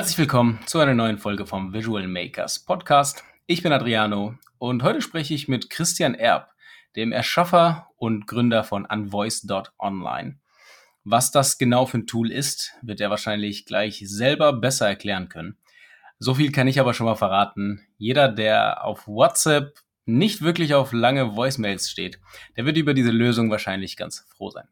Herzlich willkommen zu einer neuen Folge vom Visual Makers Podcast. Ich bin Adriano und heute spreche ich mit Christian Erb, dem Erschaffer und Gründer von Unvoice.online. Was das genau für ein Tool ist, wird er wahrscheinlich gleich selber besser erklären können. So viel kann ich aber schon mal verraten. Jeder, der auf WhatsApp nicht wirklich auf lange Voicemails steht, der wird über diese Lösung wahrscheinlich ganz froh sein.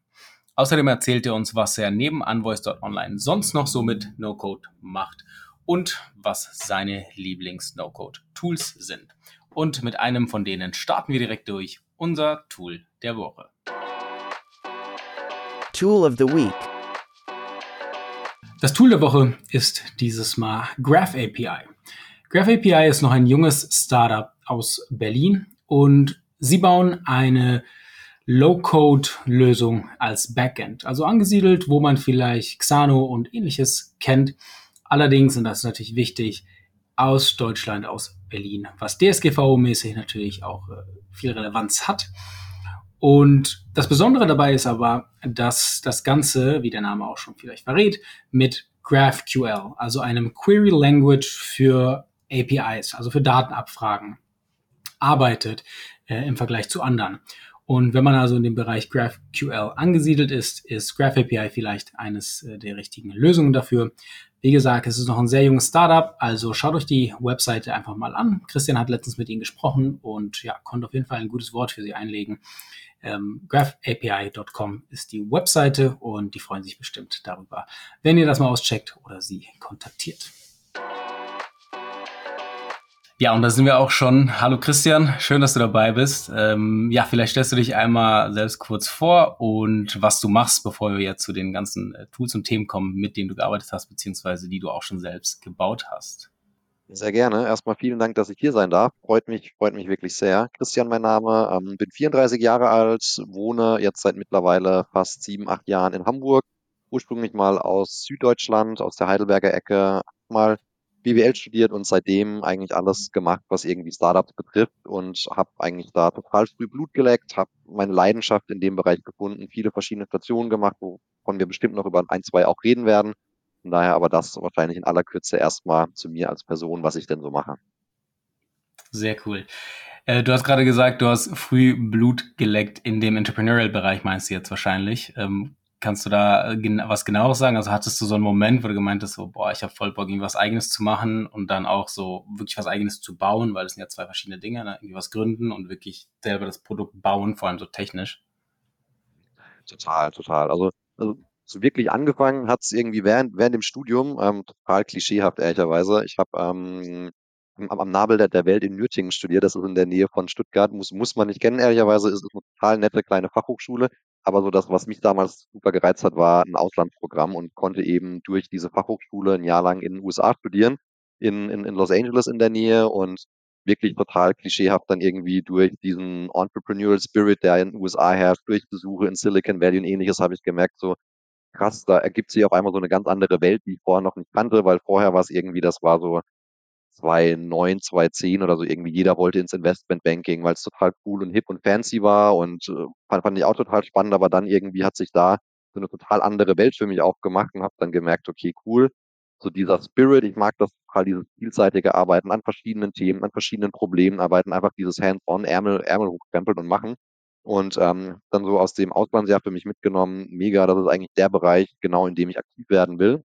Außerdem erzählt er uns, was er neben Unvoice.online sonst noch so mit No-Code macht und was seine Lieblings-No-Code-Tools sind. Und mit einem von denen starten wir direkt durch unser Tool der Woche. Tool of the Week. Das Tool der Woche ist dieses Mal Graph API. Graph API ist noch ein junges Startup aus Berlin und sie bauen eine Low-Code-Lösung als Backend. Also angesiedelt, wo man vielleicht Xano und ähnliches kennt. Allerdings, und das ist natürlich wichtig, aus Deutschland, aus Berlin, was DSGVO-mäßig natürlich auch äh, viel Relevanz hat. Und das Besondere dabei ist aber, dass das Ganze, wie der Name auch schon vielleicht verrät, mit GraphQL, also einem Query Language für APIs, also für Datenabfragen, arbeitet äh, im Vergleich zu anderen. Und wenn man also in dem Bereich GraphQL angesiedelt ist, ist GraphAPI vielleicht eines äh, der richtigen Lösungen dafür. Wie gesagt, es ist noch ein sehr junges Startup, also schaut euch die Webseite einfach mal an. Christian hat letztens mit ihnen gesprochen und ja, konnte auf jeden Fall ein gutes Wort für sie einlegen. Ähm, graphapi.com ist die Webseite und die freuen sich bestimmt darüber, wenn ihr das mal auscheckt oder sie kontaktiert. Ja, und da sind wir auch schon. Hallo Christian, schön, dass du dabei bist. Ähm, ja, vielleicht stellst du dich einmal selbst kurz vor und was du machst, bevor wir jetzt zu den ganzen äh, Tools und Themen kommen, mit denen du gearbeitet hast, beziehungsweise die du auch schon selbst gebaut hast. Sehr gerne. Erstmal vielen Dank, dass ich hier sein darf. Freut mich, freut mich wirklich sehr. Christian, mein Name, ähm, bin 34 Jahre alt, wohne jetzt seit mittlerweile fast sieben, acht Jahren in Hamburg. Ursprünglich mal aus Süddeutschland, aus der Heidelberger Ecke, mal BWL studiert und seitdem eigentlich alles gemacht, was irgendwie Startups betrifft und habe eigentlich da total früh Blut geleckt, habe meine Leidenschaft in dem Bereich gefunden, viele verschiedene Stationen gemacht, wovon wir bestimmt noch über ein, zwei auch reden werden. Von daher aber das wahrscheinlich in aller Kürze erstmal zu mir als Person, was ich denn so mache. Sehr cool. Äh, du hast gerade gesagt, du hast früh Blut geleckt in dem Entrepreneurial-Bereich, meinst du jetzt wahrscheinlich. Ähm, Kannst du da äh, was genaueres sagen? Also hattest du so einen Moment, wo du gemeint hast, so, boah, ich habe voll Bock, irgendwie was Eigenes zu machen und dann auch so wirklich was Eigenes zu bauen, weil es sind ja zwei verschiedene Dinge, ne? irgendwie was gründen und wirklich selber das Produkt bauen, vor allem so technisch. Total, total. Also, also so wirklich angefangen hat es irgendwie während, während dem Studium, ähm, total klischeehaft ehrlicherweise. Ich habe ähm, am, am Nabel der, der Welt in Nürtingen studiert, das ist in der Nähe von Stuttgart, muss, muss man nicht kennen, ehrlicherweise, ist es eine total nette kleine Fachhochschule. Aber so das, was mich damals super gereizt hat, war ein Auslandsprogramm und konnte eben durch diese Fachhochschule ein Jahr lang in den USA studieren, in, in, in Los Angeles in der Nähe und wirklich total klischeehaft dann irgendwie durch diesen Entrepreneurial Spirit, der in den USA herrscht, durch Besuche in Silicon Valley und ähnliches, habe ich gemerkt, so krass, da ergibt sich auf einmal so eine ganz andere Welt, die ich vorher noch nicht kannte, weil vorher war es irgendwie, das war so 2009, 2010 oder so irgendwie jeder wollte ins Investmentbanking, weil es total cool und hip und fancy war und äh, fand, fand ich auch total spannend, aber dann irgendwie hat sich da so eine total andere Welt für mich aufgemacht und habe dann gemerkt, okay, cool, so dieser Spirit, ich mag das total, dieses vielseitige Arbeiten an verschiedenen Themen, an verschiedenen Problemen arbeiten, einfach dieses Hands-on, Ärmel, Ärmel hochkrempeln und machen. Und ähm, dann so aus dem Auslandsjahr für mich mitgenommen, mega, das ist eigentlich der Bereich, genau in dem ich aktiv werden will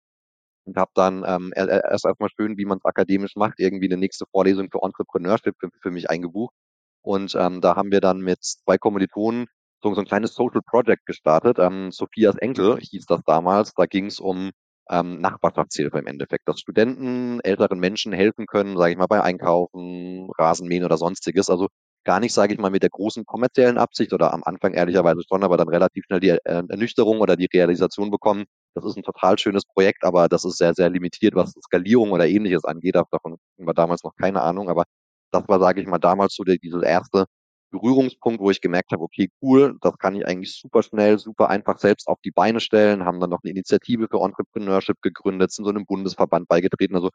und habe dann ähm, erst erstmal schön, wie man es akademisch macht, irgendwie eine nächste Vorlesung für Entrepreneurship für, für mich eingebucht. Und ähm, da haben wir dann mit zwei Kommilitonen so, so ein kleines Social Project gestartet. Ähm, Sophias Enkel hieß das damals. Da ging es um ähm, Nachbarschaftshilfe im Endeffekt, dass Studenten älteren Menschen helfen können, sage ich mal, bei Einkaufen, Rasenmähen oder sonstiges. Also gar nicht, sage ich mal, mit der großen kommerziellen Absicht oder am Anfang ehrlicherweise schon, aber dann relativ schnell die äh, Ernüchterung oder die Realisation bekommen, das ist ein total schönes Projekt, aber das ist sehr, sehr limitiert, was Skalierung oder ähnliches angeht. Davon wir damals noch keine Ahnung, aber das war, sage ich mal, damals so der, dieser erste Berührungspunkt, wo ich gemerkt habe, okay, cool, das kann ich eigentlich super schnell, super einfach selbst auf die Beine stellen, haben dann noch eine Initiative für Entrepreneurship gegründet, sind so einem Bundesverband beigetreten. Also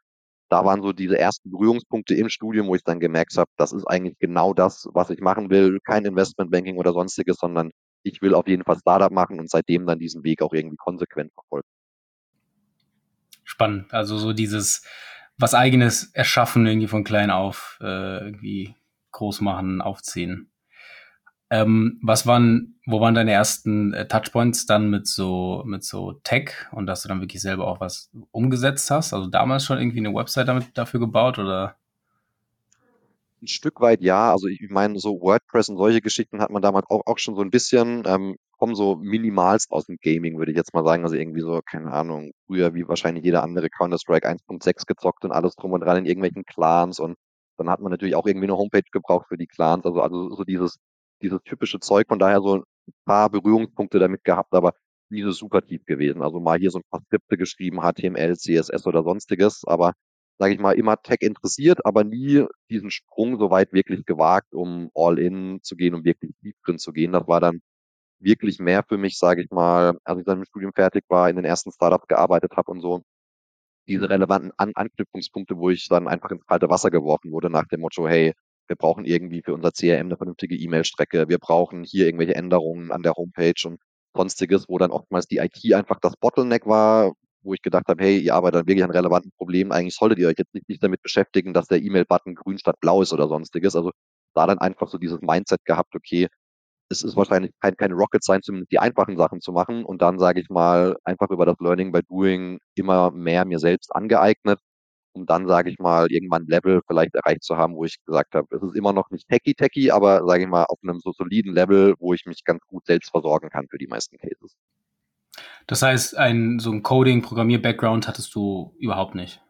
da waren so diese ersten Berührungspunkte im Studium, wo ich dann gemerkt habe, das ist eigentlich genau das, was ich machen will. Kein Investmentbanking oder sonstiges, sondern ich will auf jeden Fall Startup machen und seitdem dann diesen Weg auch irgendwie konsequent verfolgen. spannend. Also so dieses was eigenes erschaffen, irgendwie von klein auf, äh, irgendwie groß machen, aufziehen. Ähm, was waren, wo waren deine ersten äh, Touchpoints dann mit so, mit so Tech und dass du dann wirklich selber auch was umgesetzt hast? Also damals schon irgendwie eine Website damit dafür gebaut oder? Ein Stück weit ja. Also ich meine, so WordPress und solche Geschichten hat man damals auch, auch schon so ein bisschen, ähm, kommen so minimalst aus dem Gaming, würde ich jetzt mal sagen. Also irgendwie so, keine Ahnung, früher wie wahrscheinlich jeder andere Counter-Strike 1.6 gezockt und alles drum und dran in irgendwelchen Clans und dann hat man natürlich auch irgendwie eine Homepage gebraucht für die Clans. Also, also so dieses, dieses typische Zeug, von daher so ein paar Berührungspunkte damit gehabt, aber nie so super tief gewesen. Also mal hier so ein paar Skripte geschrieben, HTML, CSS oder sonstiges, aber sage ich mal, immer Tech interessiert, aber nie diesen Sprung so weit wirklich gewagt, um all in zu gehen, um wirklich tief drin zu gehen. Das war dann wirklich mehr für mich, sage ich mal, als ich dann im Studium fertig war, in den ersten Startups gearbeitet habe und so, diese relevanten An Anknüpfungspunkte, wo ich dann einfach ins kalte Wasser geworfen wurde nach dem Motto, hey, wir brauchen irgendwie für unser CRM eine vernünftige E-Mail-Strecke, wir brauchen hier irgendwelche Änderungen an der Homepage und sonstiges, wo dann oftmals die IT einfach das Bottleneck war, wo ich gedacht habe, hey, ihr arbeitet wirklich an relevanten Problemen. Eigentlich solltet ihr euch jetzt nicht, nicht damit beschäftigen, dass der E-Mail-Button grün statt blau ist oder sonstiges. Also da dann einfach so dieses Mindset gehabt, okay, es ist wahrscheinlich kein, keine Rocket Science, zumindest die einfachen Sachen zu machen. Und dann, sage ich mal, einfach über das Learning by Doing immer mehr mir selbst angeeignet, um dann, sage ich mal, irgendwann ein Level vielleicht erreicht zu haben, wo ich gesagt habe, es ist immer noch nicht techy-techy, aber, sage ich mal, auf einem so soliden Level, wo ich mich ganz gut selbst versorgen kann für die meisten Cases. Das heißt, ein, so ein Coding, Programmier-Background hattest du überhaupt nicht?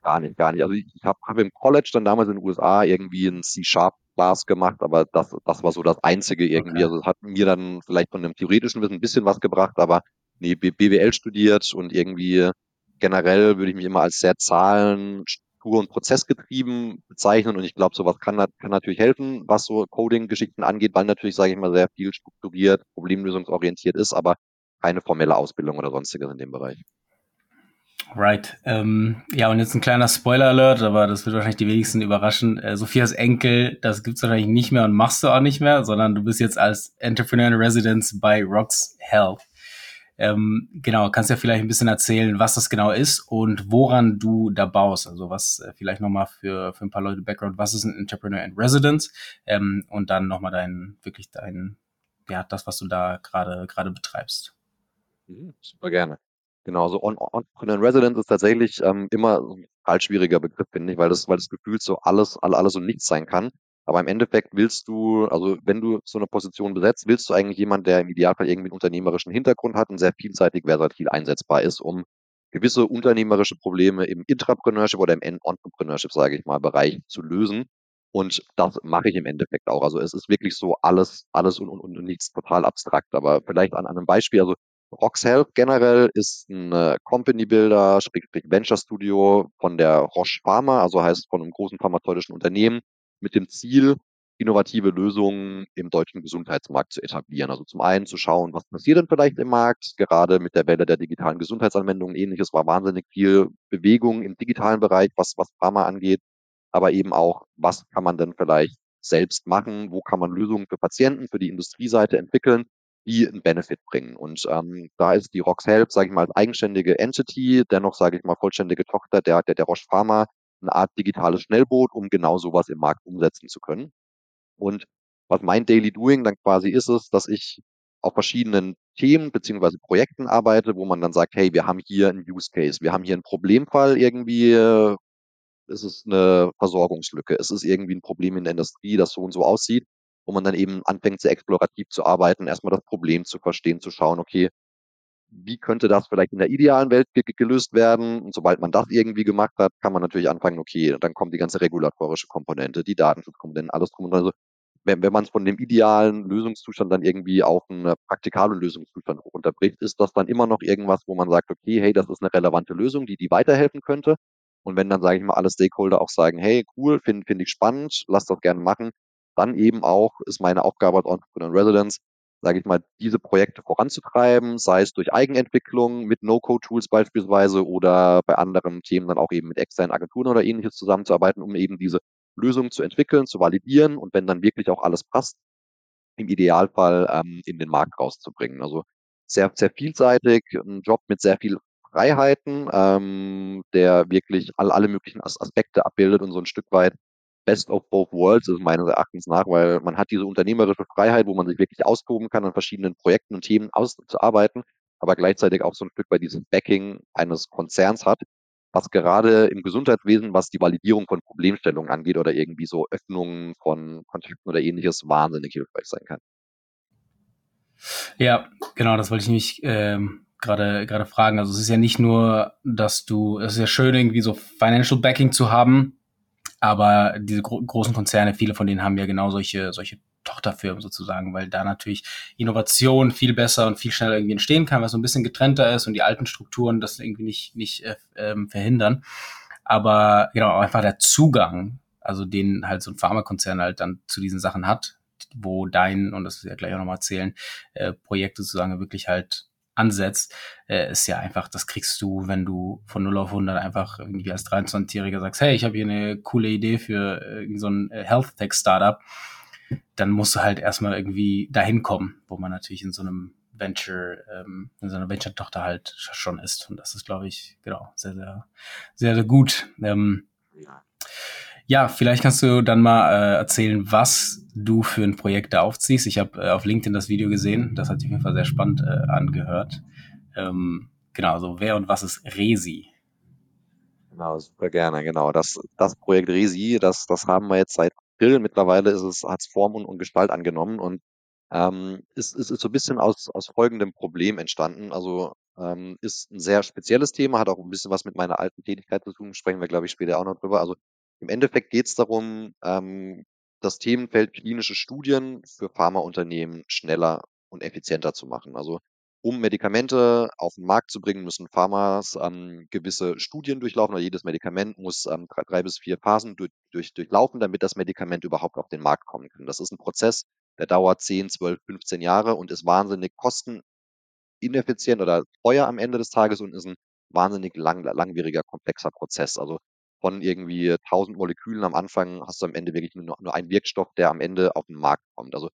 Gar nicht, gar nicht. Also ich habe hab im College dann damals in den USA irgendwie ein C-Sharp-Class gemacht, aber das, das war so das Einzige irgendwie. Okay. Also es hat mir dann vielleicht von einem theoretischen Wissen ein bisschen was gebracht, aber nee, BWL studiert und irgendwie generell würde ich mich immer als sehr Zahlen, Struktur- und Prozessgetrieben bezeichnen und ich glaube, sowas kann, kann natürlich helfen, was so Coding-Geschichten angeht, weil natürlich, sage ich mal, sehr viel strukturiert, problemlösungsorientiert ist, aber keine formelle Ausbildung oder sonstiges in dem Bereich. Right. Ähm, ja, und jetzt ein kleiner Spoiler-Alert, aber das wird wahrscheinlich die wenigsten überraschen. Äh, Sophias Enkel, das gibt's wahrscheinlich nicht mehr und machst du auch nicht mehr, sondern du bist jetzt als Entrepreneur in Residence bei Rocks Health. Ähm, genau, kannst ja vielleicht ein bisschen erzählen, was das genau ist und woran du da baust. Also was äh, vielleicht nochmal für, für ein paar Leute Background, was ist ein Entrepreneur in Residence ähm, und dann nochmal dein, wirklich dein, ja, das, was du da gerade gerade betreibst. Mhm, super gerne. Genau, so on, on in Residence ist tatsächlich ähm, immer ein total schwieriger Begriff, finde ich, weil das, weil das Gefühl so alles, alles und nichts sein kann. Aber im Endeffekt willst du, also wenn du so eine Position besetzt, willst du eigentlich jemand, der im Idealfall irgendwie einen unternehmerischen Hintergrund hat und sehr vielseitig versatil einsetzbar ist, um gewisse unternehmerische Probleme im Intrapreneurship oder im Entrepreneurship, sage ich mal, Bereich zu lösen. Und das mache ich im Endeffekt auch. Also es ist wirklich so alles, alles und, und, und nichts total abstrakt. Aber vielleicht an, an einem Beispiel, also Rox Health generell ist ein äh, Company Builder, sprich Venture Studio von der Roche Pharma, also heißt von einem großen pharmazeutischen Unternehmen, mit dem Ziel, innovative Lösungen im deutschen Gesundheitsmarkt zu etablieren. Also zum einen zu schauen, was passiert denn vielleicht im Markt, gerade mit der Welle der digitalen Gesundheitsanwendungen ähnliches war wahnsinnig viel Bewegung im digitalen Bereich, was, was Pharma angeht, aber eben auch, was kann man denn vielleicht selbst machen, wo kann man Lösungen für Patienten, für die Industrieseite entwickeln, die einen Benefit bringen. Und ähm, da ist die Rox sage ich mal, als eigenständige Entity, dennoch, sage ich mal, vollständige Tochter der, der, der Roche Pharma, eine Art digitales Schnellboot, um genau sowas im Markt umsetzen zu können. Und was mein Daily Doing dann quasi ist, ist, dass ich auf verschiedenen Themen beziehungsweise Projekten arbeite, wo man dann sagt, hey, wir haben hier einen Use Case, wir haben hier einen Problemfall irgendwie, es ist eine Versorgungslücke, es ist irgendwie ein Problem in der Industrie, das so und so aussieht wo man dann eben anfängt, sehr explorativ zu arbeiten, erstmal das Problem zu verstehen, zu schauen, okay, wie könnte das vielleicht in der idealen Welt gelöst werden? Und sobald man das irgendwie gemacht hat, kann man natürlich anfangen, okay, dann kommt die ganze regulatorische Komponente, die Datenschutzkomponenten, alles drum und dran. Also wenn, wenn man es von dem idealen Lösungszustand dann irgendwie auf einen praktikablen Lösungszustand runterbricht, ist das dann immer noch irgendwas, wo man sagt, okay, hey, das ist eine relevante Lösung, die die weiterhelfen könnte. Und wenn dann, sage ich mal, alle Stakeholder auch sagen, hey, cool, finde find ich spannend, lass das gerne machen, dann eben auch ist meine Aufgabe als Entrepreneur in Residence, sage ich mal, diese Projekte voranzutreiben, sei es durch Eigenentwicklung mit No-Code-Tools beispielsweise oder bei anderen Themen dann auch eben mit externen Agenturen oder ähnliches zusammenzuarbeiten, um eben diese Lösungen zu entwickeln, zu validieren und wenn dann wirklich auch alles passt, im Idealfall ähm, in den Markt rauszubringen. Also sehr, sehr vielseitig, ein Job mit sehr viel Freiheiten, ähm, der wirklich all, alle möglichen As Aspekte abbildet und so ein Stück weit Best of both worlds ist meines Erachtens nach, weil man hat diese unternehmerische Freiheit, wo man sich wirklich austoben kann, an verschiedenen Projekten und Themen auszuarbeiten, aber gleichzeitig auch so ein Stück weit dieses Backing eines Konzerns hat, was gerade im Gesundheitswesen, was die Validierung von Problemstellungen angeht oder irgendwie so Öffnungen von Kontakten oder ähnliches, wahnsinnig hilfreich sein kann. Ja, genau, das wollte ich nämlich ähm, gerade gerade fragen. Also es ist ja nicht nur, dass du, es ist ja schön irgendwie so Financial Backing zu haben, aber diese gro großen Konzerne, viele von denen haben ja genau solche solche Tochterfirmen sozusagen, weil da natürlich Innovation viel besser und viel schneller irgendwie entstehen kann, was so ein bisschen getrennter ist und die alten Strukturen das irgendwie nicht nicht äh, ähm, verhindern. Aber genau einfach der Zugang, also den halt so ein Pharmakonzern halt dann zu diesen Sachen hat, wo dein, und das ist ja gleich auch nochmal erzählen, äh, Projekt sozusagen wirklich halt ansetzt, äh, ist ja einfach, das kriegst du, wenn du von 0 auf 100 einfach irgendwie als 23-Jähriger sagst, hey, ich habe hier eine coole Idee für äh, so ein äh, Health Tech Startup, dann musst du halt erstmal irgendwie dahin kommen, wo man natürlich in so einem Venture, ähm, in so einer Venture-Tochter halt schon ist. Und das ist, glaube ich, genau, sehr, sehr, sehr, sehr gut. Ähm, ja. Ja, vielleicht kannst du dann mal äh, erzählen, was du für ein Projekt da aufziehst. Ich habe äh, auf LinkedIn das Video gesehen. Das hat sich auf jeden Fall sehr spannend äh, angehört. Ähm, genau, also wer und was ist Resi? Genau, super gerne, genau. Das, das Projekt Resi, das, das haben wir jetzt seit April. Mittlerweile ist es, hat es Form und, und Gestalt angenommen und ähm, ist, ist, ist so ein bisschen aus, aus folgendem Problem entstanden. Also ähm, ist ein sehr spezielles Thema, hat auch ein bisschen was mit meiner alten Tätigkeit zu tun, sprechen wir, glaube ich, später auch noch drüber. Also im Endeffekt geht es darum, ähm, das Themenfeld klinische Studien für Pharmaunternehmen schneller und effizienter zu machen. Also um Medikamente auf den Markt zu bringen, müssen Pharmas ähm, gewisse Studien durchlaufen. Oder jedes Medikament muss ähm, drei, drei, bis vier Phasen durch, durch, durchlaufen, damit das Medikament überhaupt auf den Markt kommen kann. Das ist ein Prozess, der dauert 10, 12, 15 Jahre und ist wahnsinnig kostenineffizient oder teuer am Ende des Tages und ist ein wahnsinnig lang, langwieriger, komplexer Prozess. Also von irgendwie 1000 Molekülen am Anfang hast du am Ende wirklich nur, nur einen Wirkstoff, der am Ende auf den Markt kommt. Also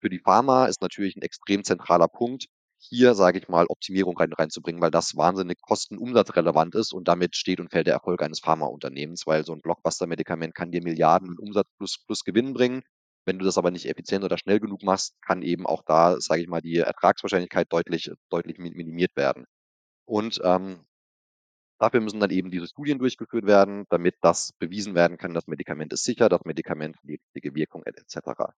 für die Pharma ist natürlich ein extrem zentraler Punkt, hier, sage ich mal, Optimierung rein, reinzubringen, weil das wahnsinnig kostenumsatzrelevant ist und damit steht und fällt der Erfolg eines Pharmaunternehmens, weil so ein Blockbuster-Medikament kann dir Milliarden Umsatz plus, plus Gewinn bringen. Wenn du das aber nicht effizient oder schnell genug machst, kann eben auch da, sage ich mal, die Ertragswahrscheinlichkeit deutlich, deutlich minimiert werden. Und ähm, Dafür müssen dann eben diese Studien durchgeführt werden, damit das bewiesen werden kann, das Medikament ist sicher, das Medikament hat die richtige Wirkung etc.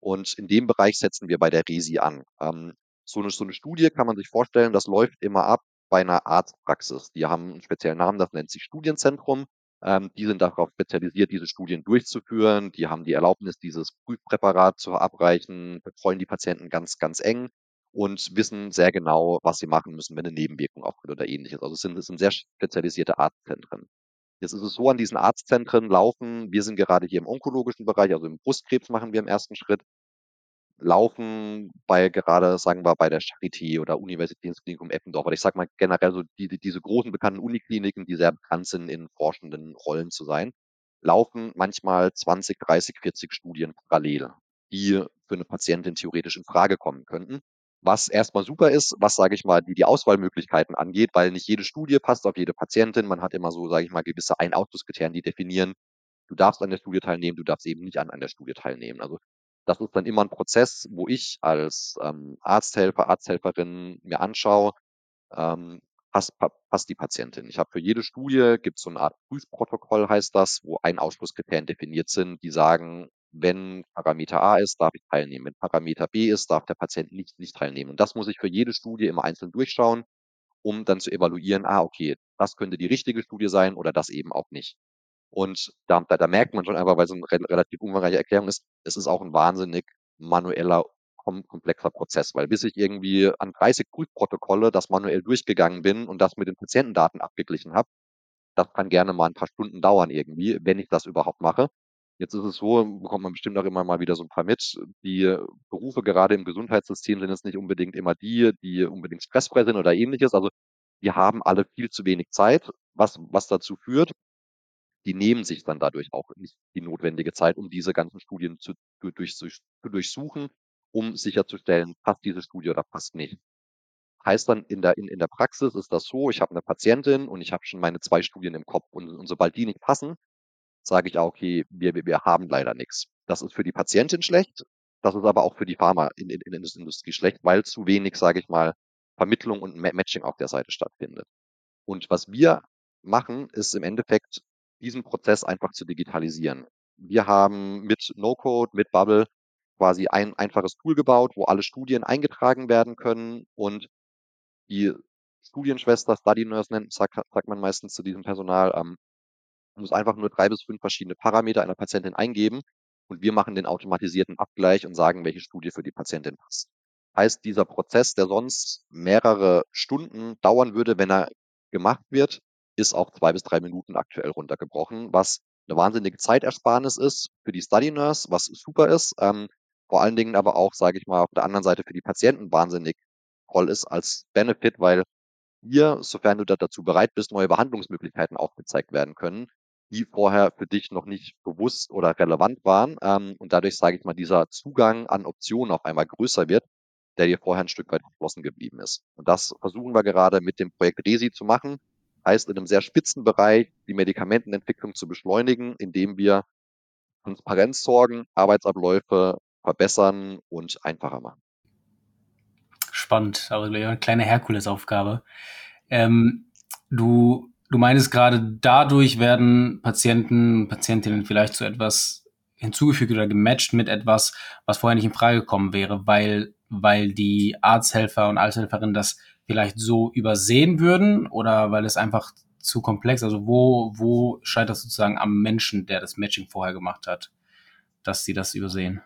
Und in dem Bereich setzen wir bei der Resi an. Ähm, so, eine, so eine Studie kann man sich vorstellen, das läuft immer ab bei einer Arztpraxis. Die haben einen speziellen Namen, das nennt sich Studienzentrum. Ähm, die sind darauf spezialisiert, diese Studien durchzuführen. Die haben die Erlaubnis, dieses Prüfpräparat zu verabreichen, betreuen die Patienten ganz, ganz eng und wissen sehr genau, was sie machen müssen, wenn eine Nebenwirkung auftritt oder ähnliches. Also es sind, es sind sehr spezialisierte Arztzentren. Jetzt ist es so, an diesen Arztzentren laufen, wir sind gerade hier im onkologischen Bereich, also im Brustkrebs machen wir im ersten Schritt, laufen bei gerade, sagen wir, bei der Charité oder Universitätsklinikum Eppendorf, oder ich sage mal generell so die, die, diese großen bekannten Unikliniken, die sehr bekannt sind, in forschenden Rollen zu sein, laufen manchmal 20, 30, 40 Studien parallel, die für eine Patientin theoretisch in Frage kommen könnten was erstmal super ist, was, sage ich mal, die, die Auswahlmöglichkeiten angeht, weil nicht jede Studie passt auf jede Patientin. Man hat immer so, sage ich mal, gewisse Ein-Ausschlusskriterien, die definieren, du darfst an der Studie teilnehmen, du darfst eben nicht an, an der Studie teilnehmen. Also das ist dann immer ein Prozess, wo ich als ähm, Arzthelfer, Arzthelferin mir anschaue, ähm, passt, passt die Patientin. Ich habe für jede Studie, gibt es so eine Art Prüfprotokoll, heißt das, wo ein Ausschlusskriterien definiert sind, die sagen, wenn Parameter A ist, darf ich teilnehmen. Wenn Parameter B ist, darf der Patient nicht, nicht teilnehmen. Und das muss ich für jede Studie immer einzeln durchschauen, um dann zu evaluieren, ah, okay, das könnte die richtige Studie sein oder das eben auch nicht. Und da, da, da merkt man schon einfach, weil es eine relativ umfangreiche Erklärung ist, es ist auch ein wahnsinnig manueller, komplexer Prozess, weil bis ich irgendwie an 30 Prüfprotokolle das manuell durchgegangen bin und das mit den Patientendaten abgeglichen habe, das kann gerne mal ein paar Stunden dauern irgendwie, wenn ich das überhaupt mache. Jetzt ist es so, bekommt man bestimmt auch immer mal wieder so ein paar mit. Die Berufe gerade im Gesundheitssystem sind jetzt nicht unbedingt immer die, die unbedingt stressfrei sind oder ähnliches. Also die haben alle viel zu wenig Zeit, was, was dazu führt, die nehmen sich dann dadurch auch nicht die notwendige Zeit, um diese ganzen Studien zu, durch, zu durchsuchen, um sicherzustellen, passt diese Studie oder passt nicht. Heißt dann, in der, in, in der Praxis ist das so, ich habe eine Patientin und ich habe schon meine zwei Studien im Kopf und, und sobald die nicht passen, sage ich auch, okay, wir, wir, haben leider nichts. Das ist für die Patientin schlecht, das ist aber auch für die Pharma in der Industrie schlecht, weil zu wenig, sage ich mal, Vermittlung und Matching auf der Seite stattfindet. Und was wir machen, ist im Endeffekt, diesen Prozess einfach zu digitalisieren. Wir haben mit No-Code, mit Bubble quasi ein einfaches Tool gebaut, wo alle Studien eingetragen werden können und die Studienschwester, Study Nurse nennt, sagt, sagt man meistens zu diesem Personal, ähm, muss einfach nur drei bis fünf verschiedene Parameter einer Patientin eingeben und wir machen den automatisierten Abgleich und sagen, welche Studie für die Patientin passt. Heißt, dieser Prozess, der sonst mehrere Stunden dauern würde, wenn er gemacht wird, ist auf zwei bis drei Minuten aktuell runtergebrochen, was eine wahnsinnige Zeitersparnis ist für die Study Nurse, was super ist. Ähm, vor allen Dingen aber auch, sage ich mal, auf der anderen Seite für die Patienten wahnsinnig toll ist als Benefit, weil hier, sofern du da dazu bereit bist, neue Behandlungsmöglichkeiten aufgezeigt werden können, die vorher für dich noch nicht bewusst oder relevant waren. Ähm, und dadurch, sage ich mal, dieser Zugang an Optionen auf einmal größer wird, der dir vorher ein Stück weit verschlossen geblieben ist. Und das versuchen wir gerade mit dem Projekt Resi zu machen. Heißt, in einem sehr spitzen Bereich die Medikamentenentwicklung zu beschleunigen, indem wir Transparenz sorgen, Arbeitsabläufe verbessern und einfacher machen. Spannend, aber eine kleine Herkulesaufgabe. Ähm, du, du meinst gerade, dadurch werden Patienten, Patientinnen vielleicht zu etwas hinzugefügt oder gematcht mit etwas, was vorher nicht in Frage gekommen wäre, weil, weil die Arzthelfer und Arzthelferinnen das vielleicht so übersehen würden oder weil es einfach zu komplex, also wo, wo scheitert sozusagen am Menschen, der das Matching vorher gemacht hat, dass sie das übersehen?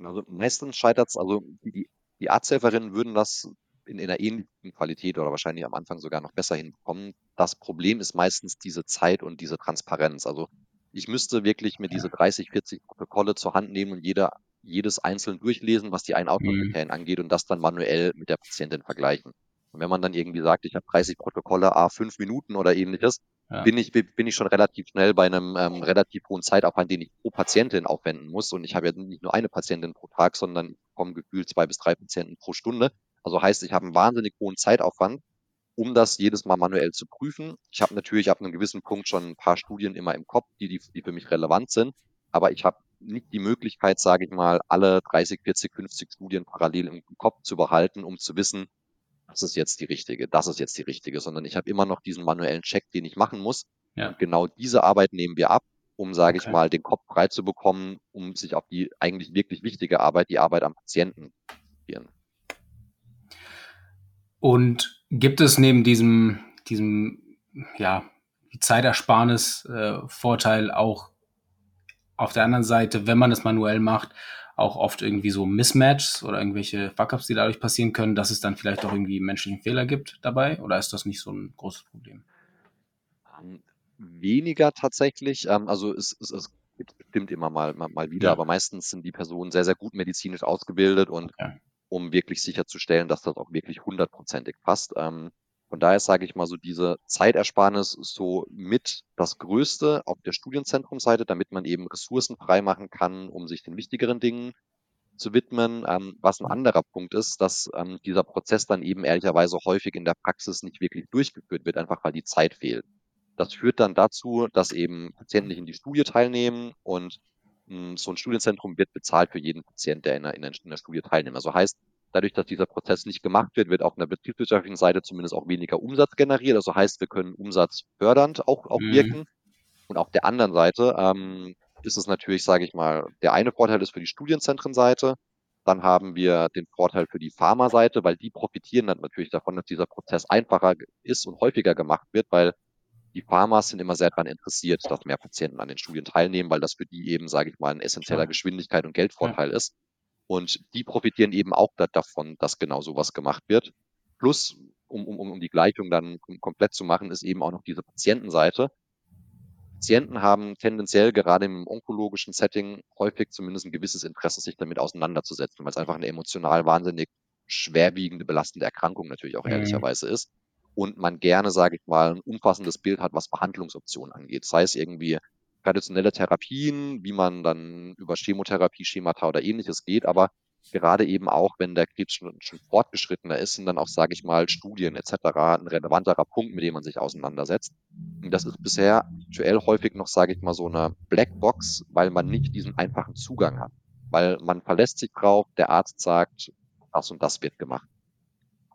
Also meistens scheitert es, also die, die Arzthelferinnen würden das in, in einer ähnlichen Qualität oder wahrscheinlich am Anfang sogar noch besser hinbekommen. Das Problem ist meistens diese Zeit und diese Transparenz. Also ich müsste wirklich mir diese 30, 40 Protokolle zur Hand nehmen und jeder, jedes einzeln durchlesen, was die Ein-Outcome-Kriterien mhm. angeht und das dann manuell mit der Patientin vergleichen. Und wenn man dann irgendwie sagt, ich habe 30 Protokolle, a fünf Minuten oder ähnliches, ja. bin ich bin ich schon relativ schnell bei einem ähm, relativ hohen Zeitaufwand, den ich pro Patientin aufwenden muss. Und ich habe ja nicht nur eine Patientin pro Tag, sondern kommen gefühlt zwei bis drei Patienten pro Stunde. Also heißt, ich habe einen wahnsinnig hohen Zeitaufwand, um das jedes Mal manuell zu prüfen. Ich habe natürlich ab einem gewissen Punkt schon ein paar Studien immer im Kopf, die, die, die für mich relevant sind, aber ich habe nicht die Möglichkeit, sage ich mal, alle 30, 40, 50 Studien parallel im Kopf zu behalten, um zu wissen, das ist jetzt die richtige, das ist jetzt die richtige, sondern ich habe immer noch diesen manuellen Check, den ich machen muss. Ja. Und genau diese Arbeit nehmen wir ab, um, sage okay. ich mal, den Kopf frei zu bekommen, um sich auf die eigentlich wirklich wichtige Arbeit, die Arbeit am Patienten zu konzentrieren. Und gibt es neben diesem, diesem, ja, Zeitersparnis äh, Vorteil auch auf der anderen Seite, wenn man es manuell macht, auch oft irgendwie so Mismatches oder irgendwelche Fuck-ups, die dadurch passieren können, dass es dann vielleicht auch irgendwie menschlichen Fehler gibt dabei? Oder ist das nicht so ein großes Problem? Um, ähm, weniger tatsächlich. Ähm, also es, es, es gibt bestimmt immer mal, mal, mal wieder, ja. aber meistens sind die Personen sehr, sehr gut medizinisch ausgebildet und okay. Um wirklich sicherzustellen, dass das auch wirklich hundertprozentig passt. Ähm, von daher sage ich mal so, diese Zeitersparnis so mit das Größte auf der Studienzentrumseite, damit man eben Ressourcen freimachen kann, um sich den wichtigeren Dingen zu widmen. Ähm, was ein anderer Punkt ist, dass ähm, dieser Prozess dann eben ehrlicherweise häufig in der Praxis nicht wirklich durchgeführt wird, einfach weil die Zeit fehlt. Das führt dann dazu, dass eben Patienten nicht in die Studie teilnehmen und so ein Studienzentrum wird bezahlt für jeden Patient, der in der, in der Studie teilnimmt. Also heißt, Dadurch, dass dieser Prozess nicht gemacht wird, wird auf einer betriebswirtschaftlichen Seite zumindest auch weniger Umsatz generiert. Also heißt, wir können Umsatz fördernd auch, auch mhm. wirken. Und auf der anderen Seite ähm, ist es natürlich, sage ich mal, der eine Vorteil ist für die Studienzentrenseite. Dann haben wir den Vorteil für die Pharmaseite, weil die profitieren dann natürlich davon, dass dieser Prozess einfacher ist und häufiger gemacht wird, weil die Pharmas sind immer sehr daran interessiert, dass mehr Patienten an den Studien teilnehmen, weil das für die eben, sage ich mal, ein essentieller Geschwindigkeit und Geldvorteil ja. ist. Und die profitieren eben auch davon, dass genau sowas gemacht wird. Plus, um, um, um die Gleichung dann komplett zu machen, ist eben auch noch diese Patientenseite. Patienten haben tendenziell gerade im onkologischen Setting häufig zumindest ein gewisses Interesse, sich damit auseinanderzusetzen, weil es einfach eine emotional wahnsinnig schwerwiegende, belastende Erkrankung natürlich auch mhm. ehrlicherweise ist. Und man gerne, sage ich mal, ein umfassendes Bild hat, was Behandlungsoptionen angeht. Sei es irgendwie traditionelle Therapien, wie man dann über Chemotherapie, Schemata oder ähnliches geht, aber gerade eben auch, wenn der Krebs schon, schon fortgeschrittener ist, sind dann auch, sage ich mal, Studien etc. ein relevanterer Punkt, mit dem man sich auseinandersetzt. Und das ist bisher aktuell häufig noch, sage ich mal, so eine Blackbox, weil man nicht diesen einfachen Zugang hat. Weil man verlässt sich drauf, der Arzt sagt, das und das wird gemacht.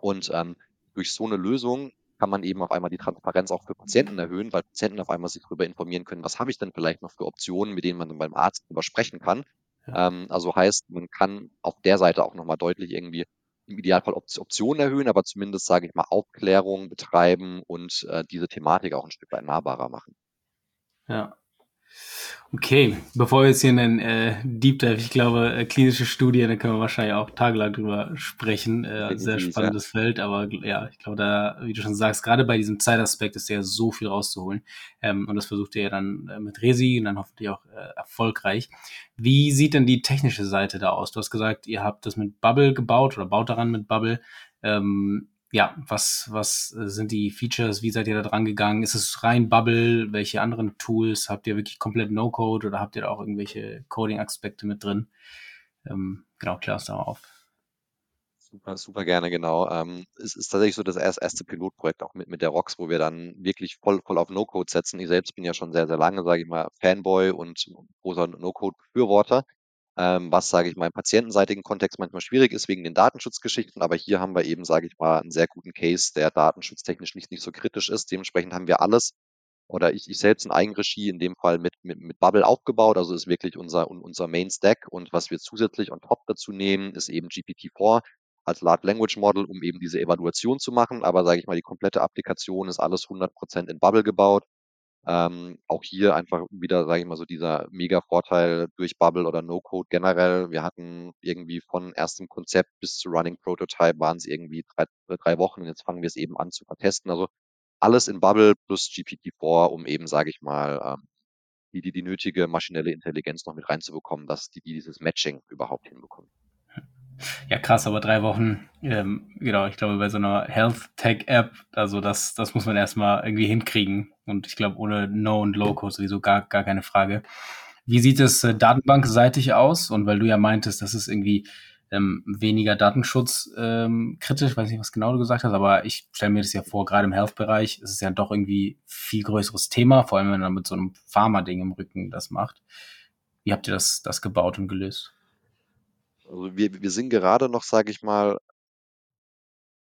Und ähm, durch so eine Lösung kann man eben auf einmal die Transparenz auch für Patienten erhöhen, weil Patienten auf einmal sich darüber informieren können, was habe ich denn vielleicht noch für Optionen, mit denen man dann beim Arzt darüber sprechen kann. Ja. Ähm, also heißt, man kann auf der Seite auch nochmal deutlich irgendwie im Idealfall Optionen erhöhen, aber zumindest, sage ich mal, Aufklärung betreiben und äh, diese Thematik auch ein Stück weit nahbarer machen. Ja, Okay, bevor wir jetzt hier einen äh, Deep Dive, ich glaube, äh, klinische Studien, da können wir wahrscheinlich auch tagelang drüber sprechen. Äh, sehr spannendes ja. Feld, aber ja, ich glaube, da, wie du schon sagst, gerade bei diesem Zeitaspekt ist ja so viel rauszuholen. Ähm, und das versucht ihr ja dann äh, mit Resi und dann hoffentlich auch äh, erfolgreich. Wie sieht denn die technische Seite da aus? Du hast gesagt, ihr habt das mit Bubble gebaut oder baut daran mit Bubble. Ähm, ja, was, was äh, sind die Features? Wie seid ihr da dran gegangen? Ist es rein Bubble? Welche anderen Tools? Habt ihr wirklich komplett No-Code oder habt ihr da auch irgendwelche Coding-Aspekte mit drin? Ähm, genau, klär uns da mal auf. Super, super gerne, genau. Ähm, es ist tatsächlich so das erste, Pilotprojekt auch mit, mit der ROX, wo wir dann wirklich voll, voll auf No-Code setzen. Ich selbst bin ja schon sehr, sehr lange, sage ich mal, Fanboy und großer No-Code-Befürworter ähm, was, sage ich mal, im patientenseitigen Kontext manchmal schwierig ist wegen den Datenschutzgeschichten. Aber hier haben wir eben, sage ich mal, einen sehr guten Case, der datenschutztechnisch nicht, nicht so kritisch ist. Dementsprechend haben wir alles oder ich, ich selbst in Eigenregie in dem Fall mit, mit, mit Bubble aufgebaut. Also ist wirklich unser, unser Main Stack. Und was wir zusätzlich on top dazu nehmen, ist eben GPT-4 als Large Language Model, um eben diese Evaluation zu machen. Aber sage ich mal, die komplette Applikation ist alles 100% in Bubble gebaut. Ähm, auch hier einfach wieder, sage ich mal, so dieser Mega-Vorteil durch Bubble oder No-Code generell. Wir hatten irgendwie von erstem Konzept bis zu Running Prototype waren es irgendwie drei, drei Wochen und jetzt fangen wir es eben an zu vertesten. Also alles in Bubble plus GPT-4, um eben, sage ich mal, ähm, die, die, die nötige maschinelle Intelligenz noch mit reinzubekommen, dass die, die dieses Matching überhaupt hinbekommen. Ja, krass, aber drei Wochen, ähm, genau, ich glaube, bei so einer Health-Tech-App, also das, das muss man erstmal irgendwie hinkriegen. Und ich glaube, ohne No- und Low-Code sowieso gar, gar keine Frage. Wie sieht es äh, datenbankseitig aus? Und weil du ja meintest, das ist irgendwie ähm, weniger Datenschutz ähm, kritisch, weiß nicht, was genau du gesagt hast, aber ich stelle mir das ja vor, gerade im Health-Bereich ist es ja doch irgendwie viel größeres Thema, vor allem wenn man mit so einem Pharma-Ding im Rücken das macht. Wie habt ihr das, das gebaut und gelöst? Also wir, wir sind gerade noch, sage ich mal,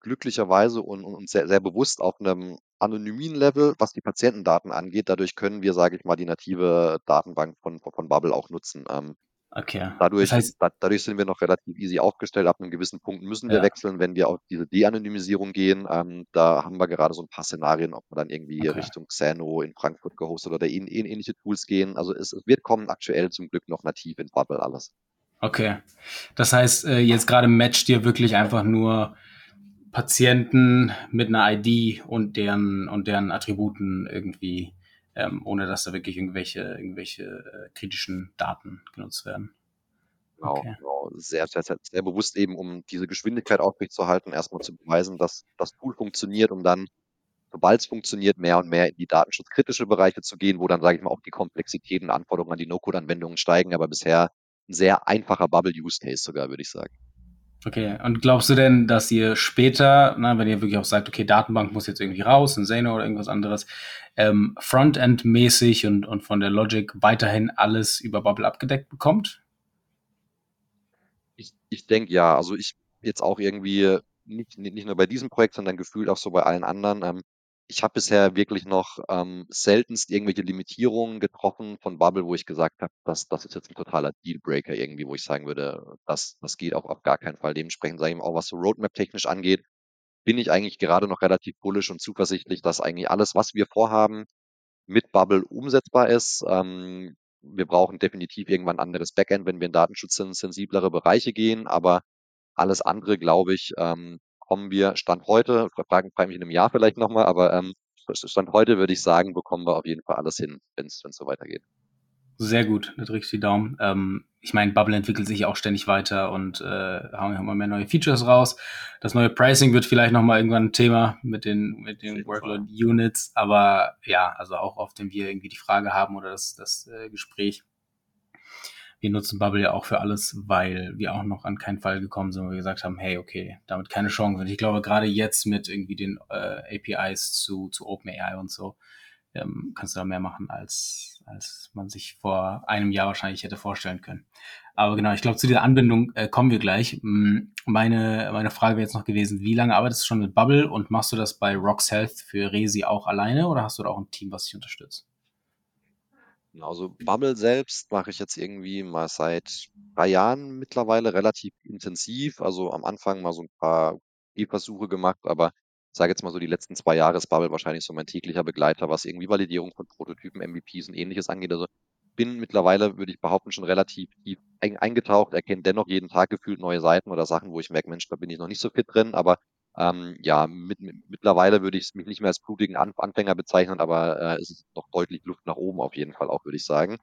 glücklicherweise und, und sehr, sehr bewusst auf einem anonymen Level, was die Patientendaten angeht. Dadurch können wir, sage ich mal, die native Datenbank von, von Bubble auch nutzen. Ähm, okay. Dadurch, das heißt, da, dadurch sind wir noch relativ easy aufgestellt. Ab einem gewissen Punkt müssen wir ja. wechseln, wenn wir auf diese De-Anonymisierung gehen. Ähm, da haben wir gerade so ein paar Szenarien, ob wir dann irgendwie okay. Richtung Xano in Frankfurt gehostet oder in, in ähnliche Tools gehen. Also es, es wird kommen aktuell zum Glück noch nativ in Bubble alles. Okay. Das heißt, äh, jetzt gerade matcht ihr wirklich einfach nur Patienten mit einer ID und deren und deren Attributen irgendwie, ähm, ohne dass da wirklich irgendwelche irgendwelche äh, kritischen Daten genutzt werden. Genau, okay. genau. Sehr, sehr, sehr, bewusst eben, um diese Geschwindigkeit aufrechtzuerhalten, erstmal zu beweisen, dass das Tool funktioniert, um dann, sobald es funktioniert, mehr und mehr in die datenschutzkritische Bereiche zu gehen, wo dann, sage ich mal, auch die Komplexitäten, Anforderungen an die No-Code-Anwendungen steigen. Aber bisher ein sehr einfacher Bubble-Use-Case sogar, würde ich sagen. Okay, und glaubst du denn, dass ihr später, na, wenn ihr wirklich auch sagt, okay, Datenbank muss jetzt irgendwie raus, ein Zeno oder irgendwas anderes, ähm, Frontend-mäßig und, und von der Logic weiterhin alles über Bubble abgedeckt bekommt? Ich, ich denke ja, also ich jetzt auch irgendwie nicht, nicht nur bei diesem Projekt, sondern gefühlt auch so bei allen anderen. Ähm, ich habe bisher wirklich noch ähm, seltenst irgendwelche Limitierungen getroffen von Bubble, wo ich gesagt habe, das, das ist jetzt ein totaler Dealbreaker irgendwie, wo ich sagen würde, das, das geht auch auf gar keinen Fall. Dementsprechend sage ich auch, was so Roadmap technisch angeht, bin ich eigentlich gerade noch relativ bullish und zuversichtlich, dass eigentlich alles, was wir vorhaben, mit Bubble umsetzbar ist. Ähm, wir brauchen definitiv irgendwann ein anderes Backend, wenn wir in datenschutzsensiblere Bereiche gehen, aber alles andere, glaube ich, ähm, bekommen wir Stand heute, fragen frage mich in einem Jahr vielleicht nochmal, aber ähm, Stand heute würde ich sagen, bekommen wir auf jeden Fall alles hin, wenn es so weitergeht. Sehr gut, da drücke ich die Daumen. Ähm, ich meine, Bubble entwickelt sich auch ständig weiter und äh, hauen immer mehr neue Features raus. Das neue Pricing wird vielleicht nochmal irgendwann ein Thema mit den, mit den Workload Units, aber ja, also auch oft, wenn wir irgendwie die Frage haben oder das, das äh, Gespräch, wir nutzen Bubble ja auch für alles, weil wir auch noch an keinen Fall gekommen sind, wo wir gesagt haben, hey, okay, damit keine Chance. Und ich glaube, gerade jetzt mit irgendwie den äh, APIs zu, zu OpenAI und so, ähm, kannst du da mehr machen, als, als man sich vor einem Jahr wahrscheinlich hätte vorstellen können. Aber genau, ich glaube, zu dieser Anbindung äh, kommen wir gleich. Mm, meine, meine Frage wäre jetzt noch gewesen, wie lange arbeitest du schon mit Bubble und machst du das bei Rocks Health für Resi auch alleine oder hast du da auch ein Team, was dich unterstützt? Also Bubble selbst mache ich jetzt irgendwie mal seit drei Jahren mittlerweile relativ intensiv. Also am Anfang mal so ein paar Versuche gemacht, aber ich sage jetzt mal so, die letzten zwei Jahre ist Bubble wahrscheinlich so mein täglicher Begleiter, was irgendwie Validierung von Prototypen, MVPs und ähnliches angeht. Also bin mittlerweile, würde ich behaupten, schon relativ tief eingetaucht, erkenne dennoch jeden Tag gefühlt neue Seiten oder Sachen, wo ich merke, Mensch, da bin ich noch nicht so fit drin, aber ähm, ja, mit, mit, mittlerweile würde ich mich nicht mehr als blutigen An Anfänger bezeichnen, aber äh, es ist noch deutlich Luft nach oben auf jeden Fall auch, würde ich sagen.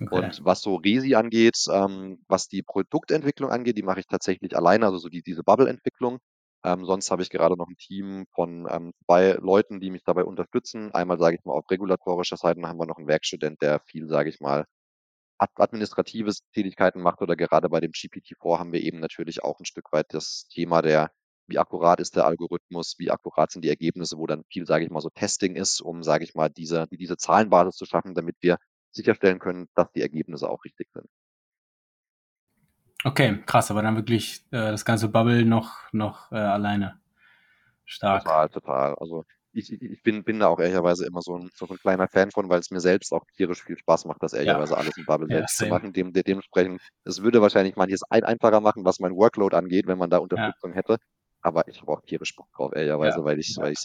Okay. Und was so Resi angeht, ähm, was die Produktentwicklung angeht, die mache ich tatsächlich alleine, also so die, diese Bubble-Entwicklung. Ähm, sonst habe ich gerade noch ein Team von ähm, zwei Leuten, die mich dabei unterstützen. Einmal, sage ich mal, auf regulatorischer Seite haben wir noch einen Werkstudent, der viel, sage ich mal, administratives Tätigkeiten macht oder gerade bei dem GPT-4 haben wir eben natürlich auch ein Stück weit das Thema der, wie akkurat ist der Algorithmus, wie akkurat sind die Ergebnisse, wo dann viel, sage ich mal, so Testing ist, um, sage ich mal, diese, diese Zahlenbasis zu schaffen, damit wir sicherstellen können, dass die Ergebnisse auch richtig sind. Okay, krass, aber dann wirklich äh, das ganze Bubble noch, noch äh, alleine. Stark. Total, total. Also ich, ich bin, bin da auch ehrlicherweise immer so ein, so ein kleiner Fan von, weil es mir selbst auch tierisch viel Spaß macht, das ehrlicherweise ja. alles in Bubble selbst ja, zu machen. Dem, dementsprechend, es würde wahrscheinlich manches ein, einfacher machen, was mein Workload angeht, wenn man da Unterstützung ja. hätte. Aber ich habe auch tierisch Bock drauf, ehrlicherweise, weil ich weil ich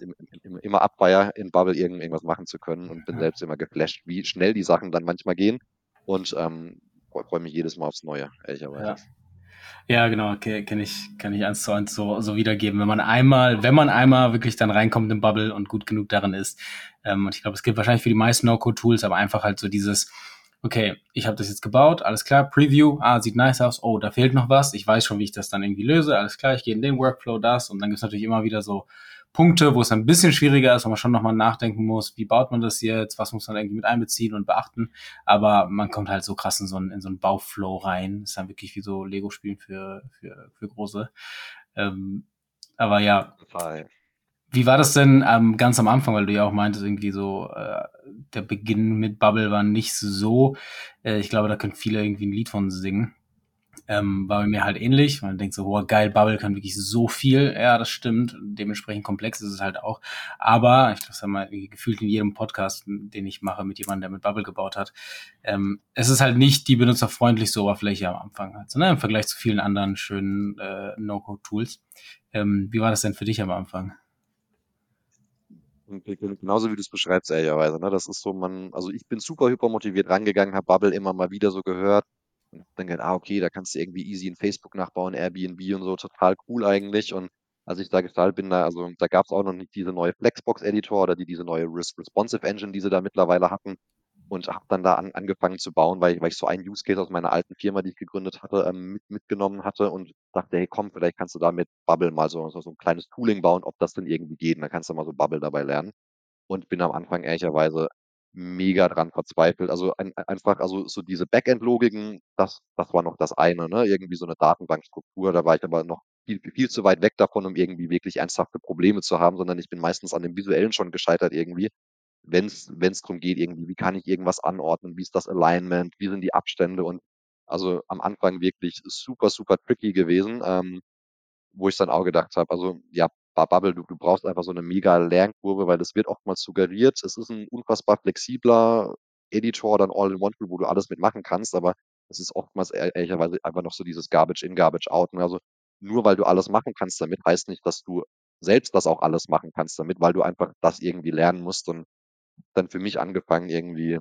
immer abfeier, in Bubble irgend, irgendwas machen zu können und bin selbst immer geflasht, wie schnell die Sachen dann manchmal gehen. Und ähm, freue mich jedes Mal aufs Neue, ehrlicherweise. Ja, genau, okay, kann ich, kann ich eins zu eins so, so wiedergeben. Wenn man einmal, wenn man einmal wirklich dann reinkommt im Bubble und gut genug darin ist, ähm, und ich glaube, es gilt wahrscheinlich für die meisten No-Code-Tools, aber einfach halt so dieses, okay, ich habe das jetzt gebaut, alles klar, Preview, ah, sieht nice aus, oh, da fehlt noch was, ich weiß schon, wie ich das dann irgendwie löse, alles klar, ich gehe in den Workflow, das, und dann gibt es natürlich immer wieder so Punkte, wo es ein bisschen schwieriger ist, wo man schon nochmal nachdenken muss, wie baut man das jetzt, was muss man irgendwie mit einbeziehen und beachten. Aber man kommt halt so krass in so einen, in so einen Bauflow rein. Ist dann wirklich wie so Lego-Spielen für, für, für Große. Ähm, aber ja. Wie war das denn ähm, ganz am Anfang, weil du ja auch meintest, irgendwie so, äh, der Beginn mit Bubble war nicht so. Äh, ich glaube, da können viele irgendwie ein Lied von singen. Ähm, war bei mir halt ähnlich. Man denkt so, boah, geil, Bubble kann wirklich so viel. Ja, das stimmt. Dementsprechend komplex ist es halt auch. Aber, ich glaube, das haben wir gefühlt in jedem Podcast, den ich mache mit jemandem, der mit Bubble gebaut hat. Ähm, es ist halt nicht die benutzerfreundlichste Oberfläche am Anfang. Also, ne, Im Vergleich zu vielen anderen schönen äh, No-Code-Tools. Ähm, wie war das denn für dich am Anfang? Genauso wie du es beschreibst, ehrlicherweise. Ne? Das ist so, man, also ich bin super hyper motiviert rangegangen, habe Bubble immer mal wieder so gehört, und dann gedacht, ah, okay, da kannst du irgendwie easy in Facebook nachbauen, Airbnb und so, total cool eigentlich. Und als ich da gestartet bin, da, also da gab es auch noch nicht diese neue Flexbox-Editor oder die, diese neue Responsive Engine, die sie da mittlerweile hatten. Und habe dann da an, angefangen zu bauen, weil, weil ich so einen Use Case aus meiner alten Firma, die ich gegründet hatte, ähm, mit, mitgenommen hatte und dachte, hey komm, vielleicht kannst du da mit Bubble mal so, so, so ein kleines Tooling bauen, ob das denn irgendwie geht. Und dann kannst du mal so Bubble dabei lernen. Und bin am Anfang ehrlicherweise mega dran verzweifelt. Also ein, einfach, also so diese Backend-Logiken, das, das war noch das eine, ne? Irgendwie so eine Datenbankstruktur, da war ich aber noch viel, viel zu weit weg davon, um irgendwie wirklich ernsthafte Probleme zu haben, sondern ich bin meistens an dem Visuellen schon gescheitert irgendwie. Wenn es darum geht, irgendwie, wie kann ich irgendwas anordnen, wie ist das Alignment, wie sind die Abstände und also am Anfang wirklich super, super tricky gewesen, ähm, wo ich dann auch gedacht habe, also ja, Bubble, du, du brauchst einfach so eine mega Lernkurve, weil das wird oftmals suggeriert. Es ist ein unfassbar flexibler Editor, dann All-in-One-Tool, wo du alles mitmachen kannst, aber es ist oftmals ehrlicherweise einfach noch so dieses Garbage in, Garbage out. Ne? Also nur weil du alles machen kannst damit, heißt nicht, dass du selbst das auch alles machen kannst damit, weil du einfach das irgendwie lernen musst und dann für mich angefangen, irgendwie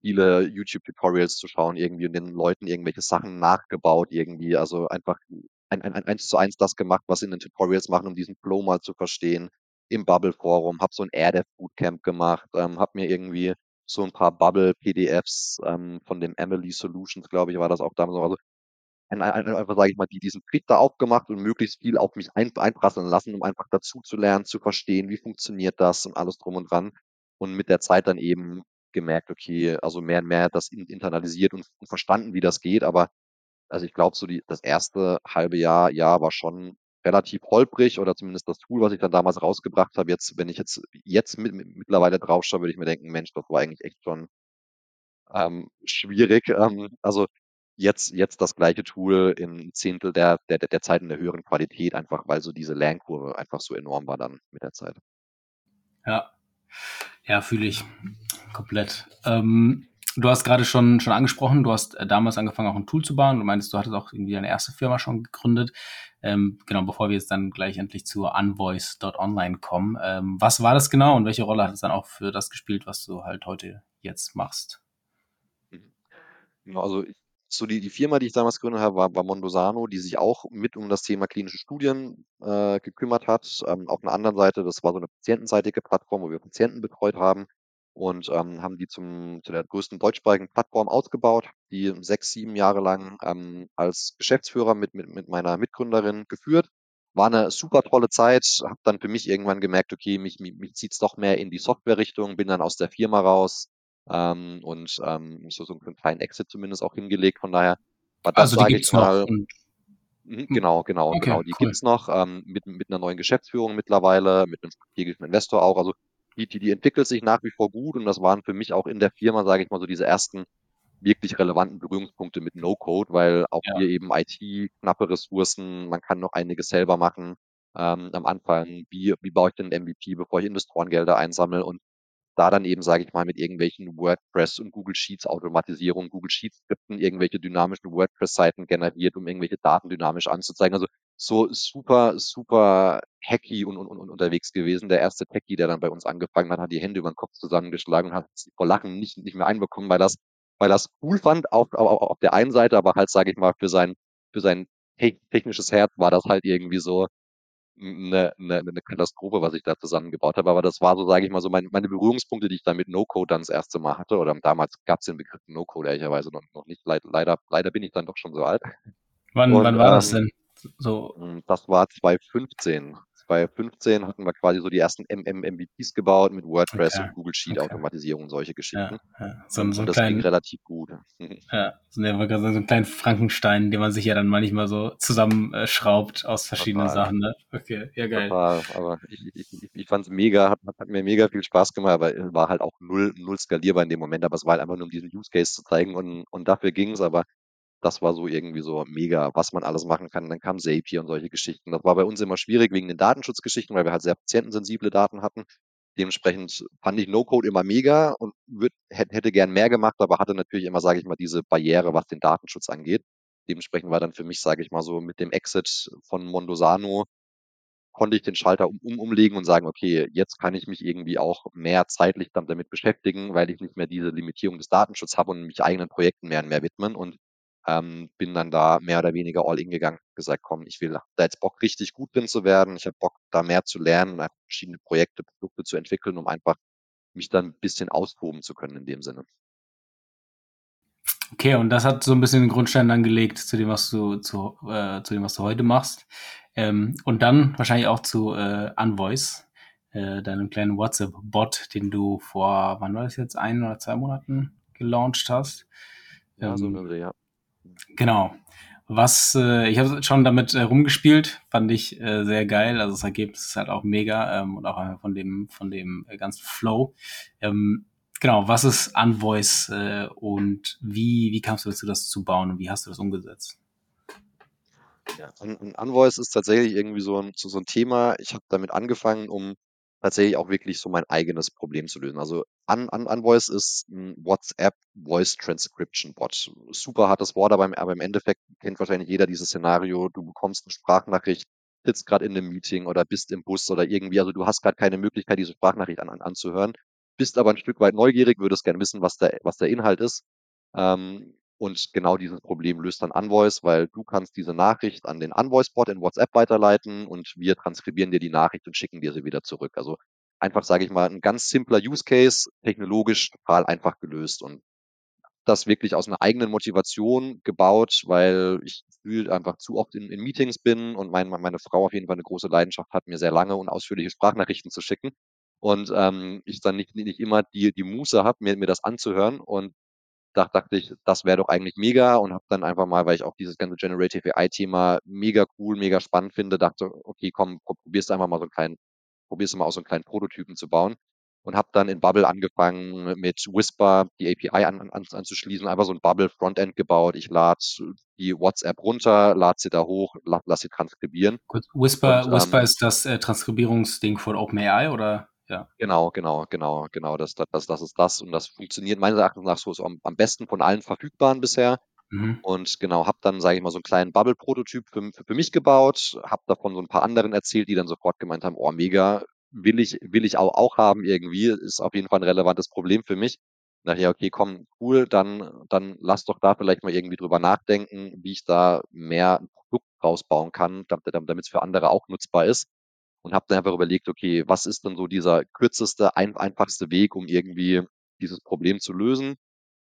viele YouTube-Tutorials zu schauen irgendwie und den Leuten irgendwelche Sachen nachgebaut irgendwie. Also einfach ein, ein, ein eins zu eins das gemacht, was sie in den Tutorials machen, um diesen Flow mal zu verstehen. Im Bubble-Forum, habe so ein AirDev Bootcamp gemacht, ähm, habe mir irgendwie so ein paar Bubble-PDFs ähm, von dem Emily Solutions, glaube ich, war das auch damals. Also ein, ein, einfach, sage ich mal, die diesen Trick da aufgemacht und möglichst viel auf mich ein, einprasseln lassen, um einfach dazu zu lernen, zu verstehen, wie funktioniert das und alles drum und dran. Und mit der Zeit dann eben gemerkt, okay, also mehr und mehr das internalisiert und, und verstanden, wie das geht. Aber also ich glaube, so die, das erste halbe Jahr, Jahr war schon relativ holprig oder zumindest das Tool, was ich dann damals rausgebracht habe. Jetzt, wenn ich jetzt jetzt mit, mit, mittlerweile drauf schaue, würde ich mir denken, Mensch, das war eigentlich echt schon ähm, schwierig. Ähm, also jetzt, jetzt das gleiche Tool im Zehntel der, der, der Zeit in der höheren Qualität, einfach weil so diese Lernkurve einfach so enorm war dann mit der Zeit. Ja, ja, fühle ich komplett. Ähm, du hast gerade schon, schon angesprochen, du hast äh, damals angefangen, auch ein Tool zu bauen. Du meinst, du hattest auch irgendwie deine erste Firma schon gegründet. Ähm, genau, bevor wir jetzt dann gleich endlich zu unvoice.online kommen. Ähm, was war das genau und welche Rolle hat es dann auch für das gespielt, was du halt heute jetzt machst? Also ich so die, die Firma, die ich damals gegründet habe, war, war Mondosano, die sich auch mit um das Thema klinische Studien äh, gekümmert hat. Ähm, auf einer anderen Seite, das war so eine patientenseitige Plattform, wo wir Patienten betreut haben und ähm, haben die zum, zu der größten deutschsprachigen Plattform ausgebaut, die sechs, sieben Jahre lang ähm, als Geschäftsführer mit, mit, mit meiner Mitgründerin geführt. War eine super tolle Zeit, habe dann für mich irgendwann gemerkt, okay, mich, mich, mich zieht es doch mehr in die Software-Richtung, bin dann aus der Firma raus, ähm, und ähm, so, so einen kleinen Exit zumindest auch hingelegt. Von daher war das, also sage ich mal. Mhm, genau, genau, okay, genau. Die cool. gibt's noch ähm, mit, mit einer neuen Geschäftsführung mittlerweile, mit einem strategischen Investor auch. Also die, die, die entwickelt sich nach wie vor gut und das waren für mich auch in der Firma, sage ich mal, so diese ersten wirklich relevanten Berührungspunkte mit No-Code, weil auch ja. hier eben IT, knappe Ressourcen, man kann noch einiges selber machen. Ähm, am Anfang, wie, wie baue ich denn MVP, bevor ich Investorengelder einsammle und da dann eben, sage ich mal, mit irgendwelchen WordPress und Google Sheets Automatisierung, Google Sheets Skripten irgendwelche dynamischen WordPress-Seiten generiert, um irgendwelche Daten dynamisch anzuzeigen. Also so super, super hacky und, und, und unterwegs gewesen. Der erste Techie, der dann bei uns angefangen hat, hat die Hände über den Kopf zusammengeschlagen und hat vor Lachen nicht, nicht mehr einbekommen, weil das, weil das cool fand auf, auf, auf der einen Seite, aber halt, sage ich mal, für sein, für sein technisches Herz war das halt irgendwie so, eine, eine, eine Katastrophe, was ich da zusammengebaut habe. Aber das war so, sage ich mal, so meine, meine Berührungspunkte, die ich dann mit No-Code dann das erste Mal hatte. Oder damals gab es den Begriff No-Code ehrlicherweise noch, noch nicht. Leider, leider bin ich dann doch schon so alt. Wann, Und, wann war ähm, das denn? So. Hm, das war 2015. 2015 hatten wir quasi so die ersten MMMVPs gebaut mit WordPress okay. und Google Sheet okay. Automatisierung und solche Geschichten. Ja, ja. So, so und das kleinen, ging relativ gut. Ja, so, einen kleinen Frankenstein, den man sich ja dann manchmal so zusammenschraubt aus verschiedenen Total. Sachen. Ne? Okay, ja geil. Total. Aber ich, ich, ich fand es mega, hat, hat, mir mega viel Spaß gemacht, aber war halt auch null, null skalierbar in dem Moment. Aber es war halt einfach nur, um diesen Use Case zu zeigen und, und dafür ging es. Aber das war so irgendwie so mega, was man alles machen kann. Dann kam Zapier und solche Geschichten. Das war bei uns immer schwierig wegen den Datenschutzgeschichten, weil wir halt sehr patientensensible Daten hatten. Dementsprechend fand ich No-Code immer mega und würd, hätte gern mehr gemacht, aber hatte natürlich immer, sage ich mal, diese Barriere, was den Datenschutz angeht. Dementsprechend war dann für mich, sage ich mal so, mit dem Exit von Mondosano konnte ich den Schalter um, um, umlegen und sagen, okay, jetzt kann ich mich irgendwie auch mehr zeitlich damit beschäftigen, weil ich nicht mehr diese Limitierung des Datenschutzes habe und mich eigenen Projekten mehr und mehr widmen. Und ähm, bin dann da mehr oder weniger all in gegangen, gesagt, komm, ich will da jetzt Bock richtig gut drin zu werden, ich habe Bock da mehr zu lernen, verschiedene Projekte, Produkte zu entwickeln, um einfach mich dann ein bisschen austoben zu können in dem Sinne. Okay, und das hat so ein bisschen den Grundstein dann gelegt zu dem, was du zu, äh, zu dem, was du heute machst. Ähm, und dann wahrscheinlich auch zu äh, Unvoice, äh, deinem kleinen WhatsApp-Bot, den du vor, wann war das jetzt, ein oder zwei Monaten gelauncht hast. Ja, ähm, so eine, ja. Genau. Was, äh, ich habe schon damit äh, rumgespielt, fand ich äh, sehr geil. Also das Ergebnis ist halt auch mega ähm, und auch von dem, von dem äh, ganzen Flow. Ähm, genau, was ist Unvoice äh, und wie, wie kamst du dazu, das zu bauen und wie hast du das umgesetzt? Ja, Unvoice ist tatsächlich irgendwie so ein, so, so ein Thema. Ich habe damit angefangen, um tatsächlich auch wirklich so mein eigenes Problem zu lösen. Also Un Un Unvoice ist ein WhatsApp Voice Transcription Bot. Super hartes Wort, aber im, aber im Endeffekt kennt wahrscheinlich jeder dieses Szenario. Du bekommst eine Sprachnachricht, sitzt gerade in einem Meeting oder bist im Bus oder irgendwie. Also du hast gerade keine Möglichkeit, diese Sprachnachricht an, an, anzuhören, bist aber ein Stück weit neugierig, würdest gerne wissen, was der, was der Inhalt ist. Ähm, und genau dieses Problem löst dann Unvoice, weil du kannst diese Nachricht an den Unvoice-Bot in WhatsApp weiterleiten und wir transkribieren dir die Nachricht und schicken dir sie wieder zurück. Also einfach, sage ich mal, ein ganz simpler Use Case, technologisch total einfach gelöst und das wirklich aus einer eigenen Motivation gebaut, weil ich einfach zu oft in, in Meetings bin und mein, meine Frau auf jeden Fall eine große Leidenschaft hat, mir sehr lange und ausführliche Sprachnachrichten zu schicken. und ähm, ich dann nicht, nicht immer die, die Muße habe, mir, mir das anzuhören. Und da dachte ich, das wäre doch eigentlich mega und habe dann einfach mal, weil ich auch dieses ganze Generative AI-Thema mega cool, mega spannend finde, dachte, okay, komm, probierst einfach mal so einen kleinen, probierst mal aus so einen kleinen Prototypen zu bauen und habe dann in Bubble angefangen mit Whisper die API an, an, anzuschließen, einfach so ein Bubble Frontend gebaut. Ich lade die WhatsApp runter, lade sie da hoch, la, lass sie transkribieren. Gut, Whisper, und, Whisper ähm, ist das äh, Transkribierungsding von OpenAI oder? Ja. Genau, genau, genau, genau. Das, das, das ist das. Und das funktioniert meines Erachtens nach so, am, am besten von allen verfügbaren bisher. Mhm. Und genau, habe dann, sage ich mal, so einen kleinen Bubble-Prototyp für, für, für, mich gebaut, habe davon so ein paar anderen erzählt, die dann sofort gemeint haben, oh, mega, will ich, will ich auch, auch haben irgendwie, ist auf jeden Fall ein relevantes Problem für mich. Nachher, okay, komm, cool, dann, dann lass doch da vielleicht mal irgendwie drüber nachdenken, wie ich da mehr ein Produkt rausbauen kann, damit es für andere auch nutzbar ist und habe dann einfach überlegt, okay, was ist denn so dieser kürzeste, ein, einfachste Weg, um irgendwie dieses Problem zu lösen?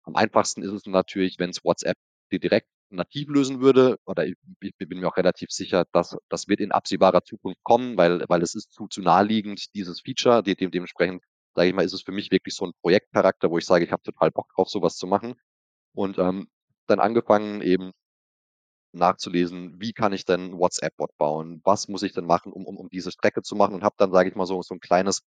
Am einfachsten ist es natürlich, wenn es WhatsApp direkt nativ lösen würde, oder ich, ich, bin mir auch relativ sicher, dass das wird in absehbarer Zukunft kommen, weil, weil es ist zu, zu naheliegend, dieses Feature, de, de, dementsprechend, sage ich mal, ist es für mich wirklich so ein Projektcharakter, wo ich sage, ich habe total Bock drauf, sowas zu machen. Und ähm, dann angefangen, eben nachzulesen, wie kann ich denn WhatsApp-Bot bauen? Was muss ich denn machen, um, um, um diese Strecke zu machen? Und habe dann, sage ich mal, so, so ein kleines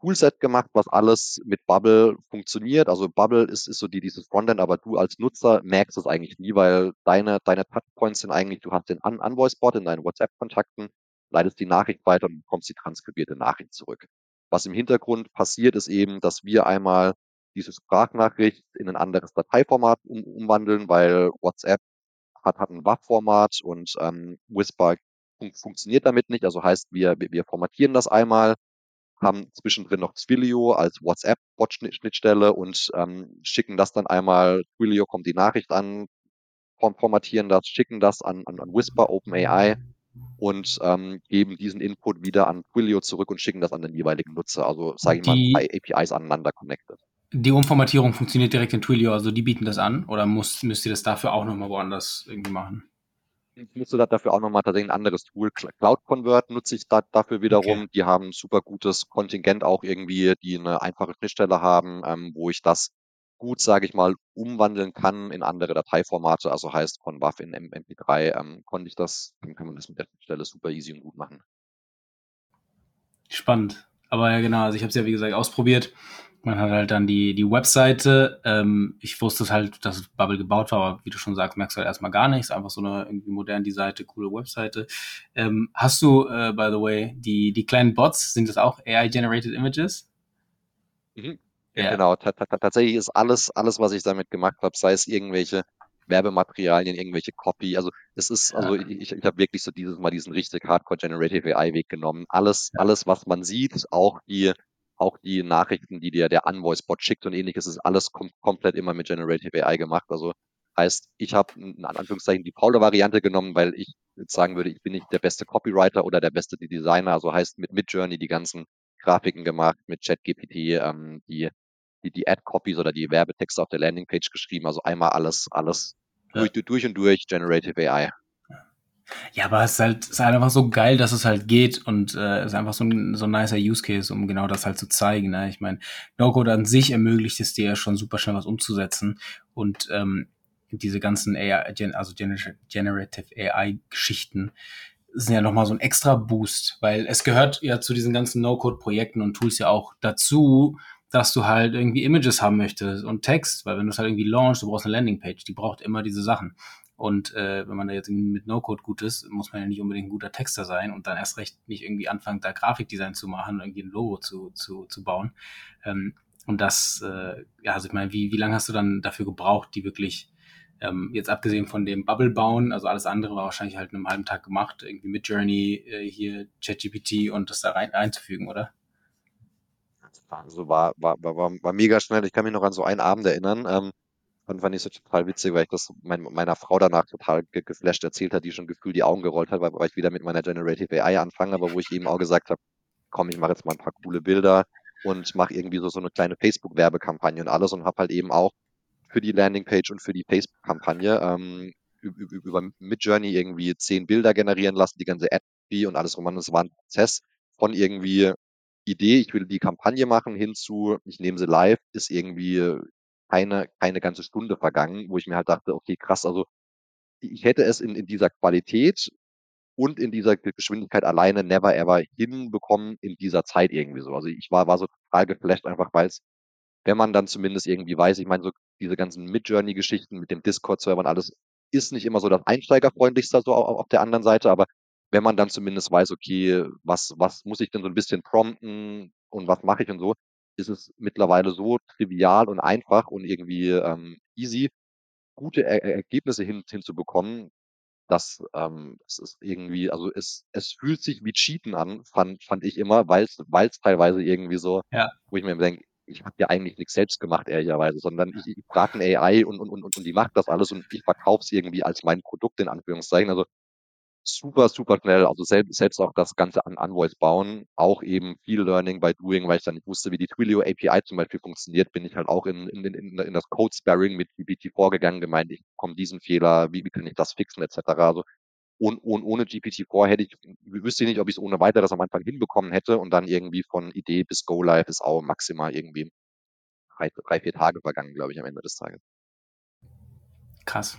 Toolset gemacht, was alles mit Bubble funktioniert. Also Bubble ist, ist so die, dieses Frontend, aber du als Nutzer merkst es eigentlich nie, weil deine, deine Touchpoints sind eigentlich, du hast den Un Unvoice-Bot in deinen WhatsApp-Kontakten, leitest die Nachricht weiter und bekommst die transkribierte Nachricht zurück. Was im Hintergrund passiert, ist eben, dass wir einmal diese Sprachnachricht in ein anderes Dateiformat um, umwandeln, weil WhatsApp hat, hat ein WAV-Format und ähm, Whisper fun funktioniert damit nicht. Also heißt, wir, wir formatieren das einmal, haben zwischendrin noch Twilio als WhatsApp-Bot-Schnittstelle und ähm, schicken das dann einmal, Twilio kommt die Nachricht an, formatieren das, schicken das an, an, an Whisper, OpenAI und ähm, geben diesen Input wieder an Twilio zurück und schicken das an den jeweiligen Nutzer. Also sage ich mal, zwei APIs aneinander connected. Die Umformatierung funktioniert direkt in Twilio, also die bieten das an oder muss, müsst ihr das dafür auch nochmal woanders irgendwie machen? Ich müsste da dafür auch nochmal tatsächlich ein anderes Tool. Cloud Convert nutze ich da, dafür wiederum. Okay. Die haben ein super gutes Kontingent auch irgendwie, die eine einfache Schnittstelle haben, ähm, wo ich das gut, sage ich mal, umwandeln kann in andere Dateiformate. Also heißt von WAV in MP3 ähm, konnte ich das, dann kann man das mit der Schnittstelle super easy und gut machen. Spannend. Aber ja, genau, also ich habe es ja wie gesagt ausprobiert man hat halt dann die, die Webseite. Ähm, ich wusste halt, dass Bubble gebaut war, aber wie du schon sagst, merkst du halt erstmal gar nichts. Einfach so eine irgendwie moderne Seite, coole Webseite. Ähm, hast du, äh, by the way, die, die kleinen Bots, sind das auch AI-generated Images? Mhm. Ja, genau. Tatsächlich ist alles, alles, was ich damit gemacht habe, sei es irgendwelche Werbematerialien, irgendwelche Copy. Also es ist, also ich, ich habe wirklich so dieses Mal diesen richtig Hardcore Generative AI Weg genommen. Alles, alles, was man sieht, auch die auch die Nachrichten, die dir der Unvoice-Bot schickt und ähnliches, ist alles kom komplett immer mit Generative AI gemacht. Also heißt, ich habe in Anführungszeichen die faule Variante genommen, weil ich jetzt sagen würde, ich bin nicht der beste Copywriter oder der beste Designer. Also heißt mit Midjourney die ganzen Grafiken gemacht, mit ChatGPT ähm, die die, die Ad-Copies oder die Werbetexte auf der Landingpage geschrieben. Also einmal alles, alles ja. durch, durch und durch Generative AI. Ja, aber es ist halt, es ist halt einfach so geil, dass es halt geht und äh, es ist einfach so ein, so ein nicer Use Case, um genau das halt zu zeigen. Ne? Ich meine, No-Code an sich ermöglicht es dir ja schon super schnell was umzusetzen und ähm, diese ganzen AI, also Generative AI-Geschichten sind ja nochmal so ein extra Boost, weil es gehört ja zu diesen ganzen No-Code-Projekten und Tools ja auch dazu, dass du halt irgendwie Images haben möchtest und Text, weil wenn du es halt irgendwie launchst, du brauchst eine Landingpage, die braucht immer diese Sachen. Und äh, wenn man da jetzt mit No-Code gut ist, muss man ja nicht unbedingt ein guter Texter sein und dann erst recht nicht irgendwie anfangen, da Grafikdesign zu machen, irgendwie ein Logo zu, zu, zu bauen. Ähm, und das, äh, ja, also ich meine, wie, wie lange hast du dann dafür gebraucht, die wirklich, ähm, jetzt abgesehen von dem Bubble bauen, also alles andere war wahrscheinlich halt in einem halben Tag gemacht, irgendwie mit Journey, äh, hier ChatGPT und das da rein einzufügen, oder? Also war, war, war, war mega schnell. Ich kann mich noch an so einen Abend erinnern. Ähm, und fand ich so total witzig, weil ich das mein, meiner Frau danach total ge geflasht erzählt hat, die schon gefühlt die Augen gerollt hat, weil, weil ich wieder mit meiner Generative AI anfange, aber wo ich eben auch gesagt habe, komm, ich mache jetzt mal ein paar coole Bilder und mache irgendwie so, so eine kleine Facebook-Werbekampagne und alles und habe halt eben auch für die Landingpage und für die Facebook-Kampagne ähm, über Midjourney irgendwie zehn Bilder generieren lassen, die ganze Ad und alles rum. Es war ein Prozess von irgendwie Idee, ich will die Kampagne machen, hinzu, ich nehme sie live, ist irgendwie keine, keine ganze Stunde vergangen, wo ich mir halt dachte, okay, krass, also ich hätte es in, in dieser Qualität und in dieser Geschwindigkeit alleine never ever hinbekommen in dieser Zeit irgendwie so. Also ich war, war so total geflasht, einfach weil es, wenn man dann zumindest irgendwie weiß, ich meine, so diese ganzen Mid-Journey-Geschichten mit dem Discord-Server und alles, ist nicht immer so das Einsteigerfreundlichste so auf, auf der anderen Seite, aber wenn man dann zumindest weiß, okay, was, was muss ich denn so ein bisschen prompten und was mache ich und so, ist es mittlerweile so trivial und einfach und irgendwie ähm, easy, gute er Ergebnisse hin, hinzubekommen, dass ähm, es ist irgendwie, also es, es fühlt sich wie Cheaten an, fand, fand ich immer, weil es teilweise irgendwie so, Ja, wo ich mir denke, ich habe ja eigentlich nichts selbst gemacht, ehrlicherweise, sondern ich, ich frage eine AI und, und, und, und die macht das alles und ich verkaufe es irgendwie als mein Produkt in Anführungszeichen. Also super, super schnell. Also selbst, selbst auch das Ganze an Envoys bauen, auch eben viel Learning by Doing, weil ich dann nicht wusste, wie die Twilio API zum Beispiel funktioniert, bin ich halt auch in, in, in, in das Code Sparring mit GPT vorgegangen, gemeint, ich komme diesen Fehler, wie, wie kann ich das fixen, etc. Also und, und ohne GPT-4 hätte ich, wüsste ich nicht, ob ich es ohne weiteres am Anfang hinbekommen hätte und dann irgendwie von Idee bis Go Live ist auch maximal irgendwie drei vier Tage vergangen, glaube ich, am Ende des Tages. krass.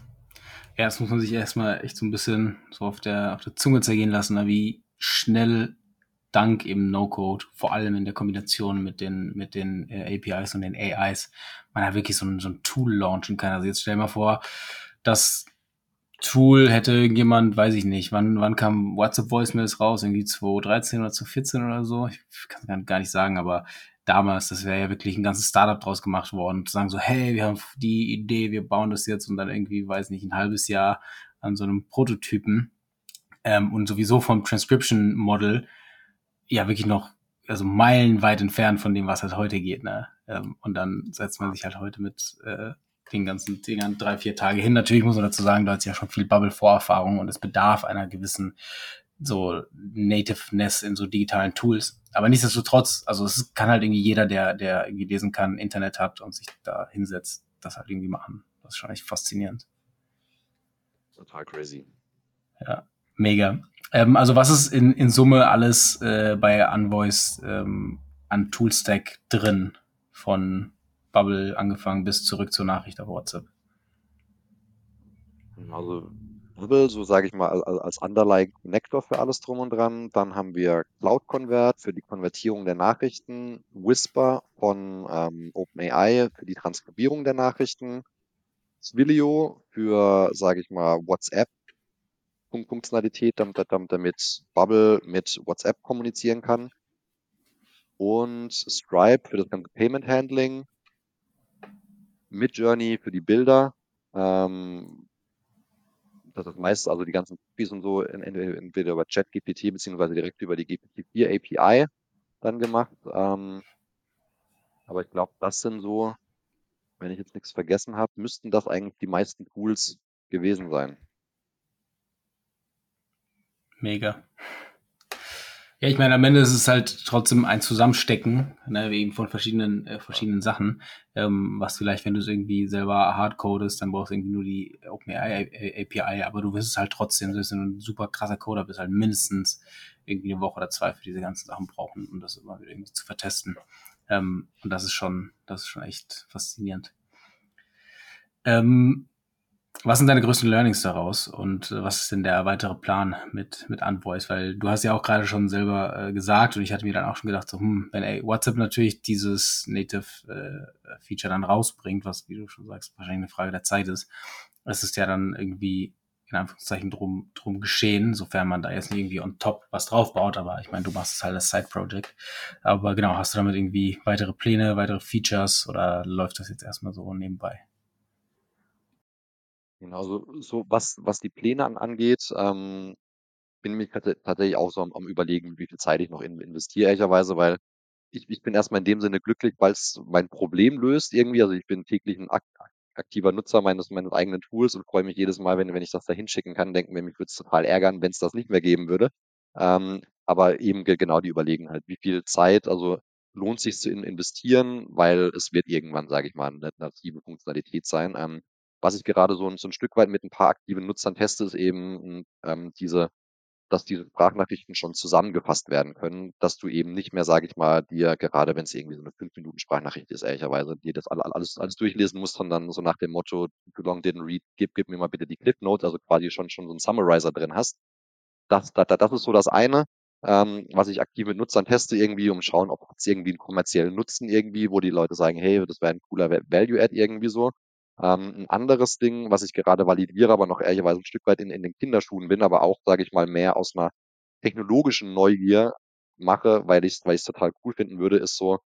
Ja, das muss man sich erstmal echt so ein bisschen so auf der, auf der Zunge zergehen lassen, ne, wie schnell dank eben No-Code, vor allem in der Kombination mit den, mit den äh, APIs und den AIs, man da wirklich so ein, so ein Tool launchen kann. Also jetzt stell dir mal vor, das Tool hätte irgendjemand, weiß ich nicht, wann, wann kam WhatsApp Voicemails raus? Irgendwie 2013 oder 2014 oder so? Ich kann es gar nicht sagen, aber damals, das wäre ja wirklich ein ganzes Startup draus gemacht worden. Zu sagen so, hey, wir haben die Idee, wir bauen das jetzt und dann irgendwie, weiß nicht, ein halbes Jahr an so einem Prototypen ähm, und sowieso vom Transcription Model ja wirklich noch also meilenweit entfernt von dem, was halt heute geht. Ne? Ähm, und dann setzt man sich halt heute mit äh, den ganzen Dingern drei, vier Tage hin. Natürlich muss man dazu sagen, du hast ja schon viel Bubble-Vorerfahrung und es bedarf einer gewissen so Nativeness in so digitalen Tools. Aber nichtsdestotrotz, also es kann halt irgendwie jeder, der, der irgendwie lesen kann, Internet hat und sich da hinsetzt, das halt irgendwie machen. Das ist schon echt faszinierend. Total crazy. Ja, mega. Ähm, also was ist in, in Summe alles äh, bei Unvoice ähm, an Toolstack drin? Von Bubble angefangen bis zurück zur Nachricht auf WhatsApp. Also Bubble, so sage ich mal, als, als Underlying Connector für alles drum und dran. Dann haben wir Cloud Convert für die Konvertierung der Nachrichten, Whisper von ähm, OpenAI für die Transkribierung der Nachrichten, Twilio für, sage ich mal, WhatsApp Funktionalität, damit, damit, damit Bubble mit WhatsApp kommunizieren kann. Und Stripe für das ganze Payment Handling. Midjourney für die Bilder. Ähm, das ist meist, also die ganzen Cookies und so, entweder über ChatGPT beziehungsweise direkt über die GPT-4 API dann gemacht. Ähm, aber ich glaube, das sind so, wenn ich jetzt nichts vergessen habe, müssten das eigentlich die meisten Tools gewesen sein. Mega. Ja, ich meine, am Ende ist es halt trotzdem ein Zusammenstecken, ne, eben von verschiedenen, äh, verschiedenen Sachen, ähm, was vielleicht, wenn du es irgendwie selber hardcodest, dann brauchst du irgendwie nur die OpenAI API, aber du wirst es halt trotzdem, selbst wenn du ein super krasser Coder bist, halt mindestens irgendwie eine Woche oder zwei für diese ganzen Sachen brauchen, um das immer wieder irgendwie zu vertesten. Ähm, und das ist schon, das ist schon echt faszinierend. Ähm, was sind deine größten Learnings daraus und äh, was ist denn der weitere Plan mit, mit Unvoice? Weil du hast ja auch gerade schon selber äh, gesagt und ich hatte mir dann auch schon gedacht, so, hm, wenn ey, WhatsApp natürlich dieses Native äh, Feature dann rausbringt, was, wie du schon sagst, wahrscheinlich eine Frage der Zeit ist, es ist ja dann irgendwie in Anführungszeichen drum, drum geschehen, sofern man da jetzt nicht irgendwie on top was draufbaut, aber ich meine, du machst es halt als Side-Project. Aber genau, hast du damit irgendwie weitere Pläne, weitere Features oder läuft das jetzt erstmal so nebenbei? Genau, so, so was, was die Pläne an, angeht, ähm, bin ich tatsächlich auch so am, am überlegen, wie viel Zeit ich noch in, investiere, ehrlicherweise, weil ich, ich bin erstmal in dem Sinne glücklich, weil es mein Problem löst irgendwie. Also ich bin täglich ein ak aktiver Nutzer meines, meines eigenen Tools und freue mich jedes Mal, wenn, wenn ich das da hinschicken kann, denken wir, mich würde es total ärgern, wenn es das nicht mehr geben würde. Ähm, aber eben genau die überlegen halt, wie viel Zeit, also lohnt sich zu investieren, weil es wird irgendwann, sage ich mal, eine native Funktionalität sein. Ähm, was ich gerade so, so ein Stück weit mit ein paar aktiven Nutzern teste, ist eben ähm, diese dass diese Sprachnachrichten schon zusammengefasst werden können, dass du eben nicht mehr, sage ich mal, dir gerade, wenn es irgendwie so eine 5 Minuten Sprachnachricht ist, ehrlicherweise, dir das alles, alles durchlesen musst, sondern so nach dem Motto, too long didn't read, gib, gib mir mal bitte die Clip Notes, also quasi schon, schon so einen Summarizer drin hast. Das, das, das ist so das eine, ähm, was ich aktiv mit Nutzern teste irgendwie, um schauen, ob es irgendwie einen kommerziellen Nutzen irgendwie, wo die Leute sagen, hey, das wäre ein cooler Value-Add irgendwie so. Ähm, ein anderes Ding, was ich gerade validiere, aber noch ehrlicherweise ein Stück weit in, in den Kinderschuhen bin, aber auch, sage ich mal, mehr aus einer technologischen Neugier mache, weil ich es weil total cool finden würde, ist so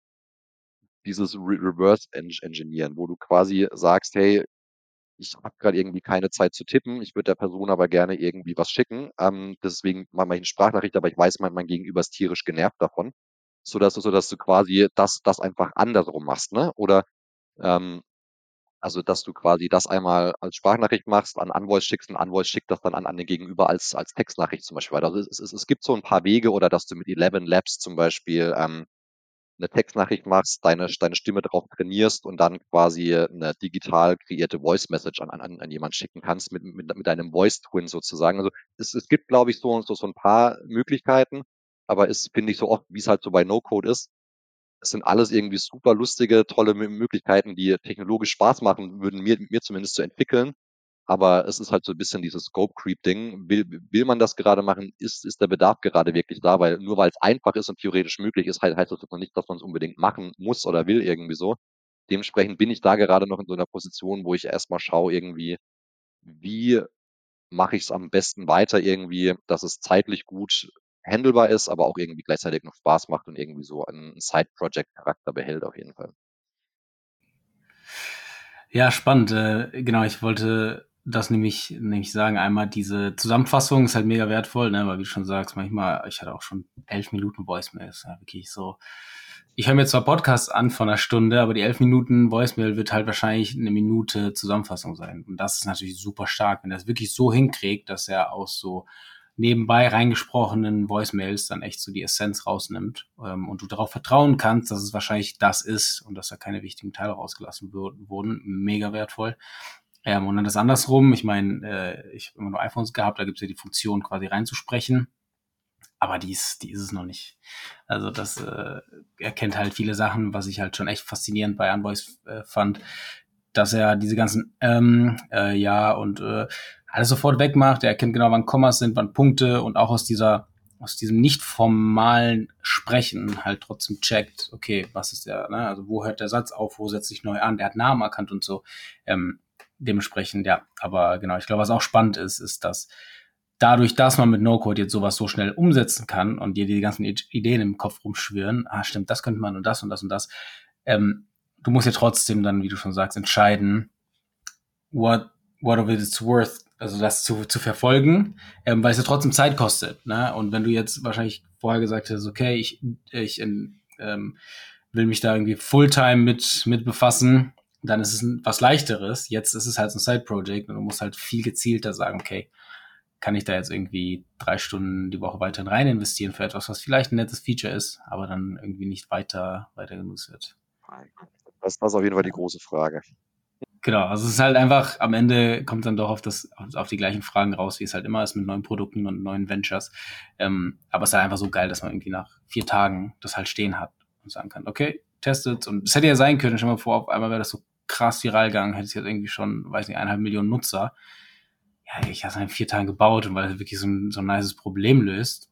dieses Re Reverse Engineeren, wo du quasi sagst, hey, ich habe gerade irgendwie keine Zeit zu tippen, ich würde der Person aber gerne irgendwie was schicken. Ähm, deswegen mache ich eine Sprachnachricht, aber ich weiß, mein, mein Gegenüber ist tierisch genervt davon. Sodass du, sodass du quasi das, das einfach andersrum machst, ne? Oder ähm, also, dass du quasi das einmal als Sprachnachricht machst, an Anvoice schickst, und Anvoice schickt das dann an, an den Gegenüber als, als Textnachricht zum Beispiel. Also es, es, es gibt so ein paar Wege oder dass du mit Eleven Labs zum Beispiel ähm, eine Textnachricht machst, deine, deine Stimme drauf trainierst und dann quasi eine digital kreierte Voice Message an, an, an jemand schicken kannst mit, mit, mit deinem Voice Twin sozusagen. Also es, es gibt, glaube ich, so, so, so ein paar Möglichkeiten, aber es finde ich so oft, wie es halt so bei No-Code ist, es sind alles irgendwie super lustige, tolle Möglichkeiten, die technologisch Spaß machen würden, mir, mir zumindest zu entwickeln. Aber es ist halt so ein bisschen dieses Scope-Creep-Ding. Will, will man das gerade machen? Ist, ist der Bedarf gerade wirklich da? Weil nur weil es einfach ist und theoretisch möglich ist, heißt das noch nicht, dass man es unbedingt machen muss oder will irgendwie so. Dementsprechend bin ich da gerade noch in so einer Position, wo ich erstmal schaue irgendwie, wie mache ich es am besten weiter irgendwie, dass es zeitlich gut handelbar ist, aber auch irgendwie gleichzeitig noch Spaß macht und irgendwie so einen Side-Project-Charakter behält auf jeden Fall. Ja, spannend. Äh, genau, ich wollte das nämlich, nämlich sagen, einmal diese Zusammenfassung ist halt mega wertvoll, ne, weil wie du schon sagst, manchmal, ich hatte auch schon elf Minuten Voicemails, ja, wirklich so. Ich höre mir zwar Podcasts an von einer Stunde, aber die elf Minuten Voicemail wird halt wahrscheinlich eine Minute Zusammenfassung sein. Und das ist natürlich super stark, wenn er es wirklich so hinkriegt, dass er aus so nebenbei reingesprochenen Voicemails dann echt so die Essenz rausnimmt ähm, und du darauf vertrauen kannst, dass es wahrscheinlich das ist und dass da keine wichtigen Teile rausgelassen wurden. Mega wertvoll. Ähm, und dann das andersrum. Ich meine, äh, ich habe immer nur iPhones gehabt, da gibt es ja die Funktion, quasi reinzusprechen. Aber die ist, die ist es noch nicht. Also das äh, erkennt halt viele Sachen, was ich halt schon echt faszinierend bei Unvoice äh, fand, dass er diese ganzen ähm, äh, ja und äh, alles sofort wegmacht. Er erkennt genau, wann Kommas sind, wann Punkte und auch aus dieser aus diesem nicht formalen Sprechen halt trotzdem checkt, okay, was ist der, ne? also wo hört der Satz auf, wo setzt sich neu an, der hat Namen erkannt und so. Ähm, dementsprechend, ja, aber genau, ich glaube, was auch spannend ist, ist, dass dadurch, dass man mit No-Code jetzt sowas so schnell umsetzen kann und dir die ganzen Ideen im Kopf rumschwirren, ah, stimmt, das könnte man und das und das und das, ähm, du musst ja trotzdem dann, wie du schon sagst, entscheiden, what, what of it is worth, also das zu, zu verfolgen, ähm, weil es ja trotzdem Zeit kostet, ne? Und wenn du jetzt wahrscheinlich vorher gesagt hast, okay, ich, ich ähm, will mich da irgendwie Fulltime mit, mit befassen, dann ist es was leichteres. Jetzt ist es halt so ein Side-Project und du musst halt viel gezielter sagen, okay, kann ich da jetzt irgendwie drei Stunden die Woche weiterhin rein investieren für etwas, was vielleicht ein nettes Feature ist, aber dann irgendwie nicht weiter, weiter genutzt wird. Das ist auf jeden Fall die große Frage. Genau, also es ist halt einfach, am Ende kommt dann doch auf das, auf die gleichen Fragen raus, wie es halt immer ist mit neuen Produkten und neuen Ventures. Ähm, aber es ist halt einfach so geil, dass man irgendwie nach vier Tagen das halt stehen hat und sagen kann, okay, testet. Und es hätte ja sein können, stell mal vor, auf einmal wäre das so krass viral gegangen, hätte es jetzt irgendwie schon, weiß nicht, eineinhalb Millionen Nutzer. Ja, ich habe es in vier Tagen gebaut und weil es wirklich so ein, so ein nices Problem löst.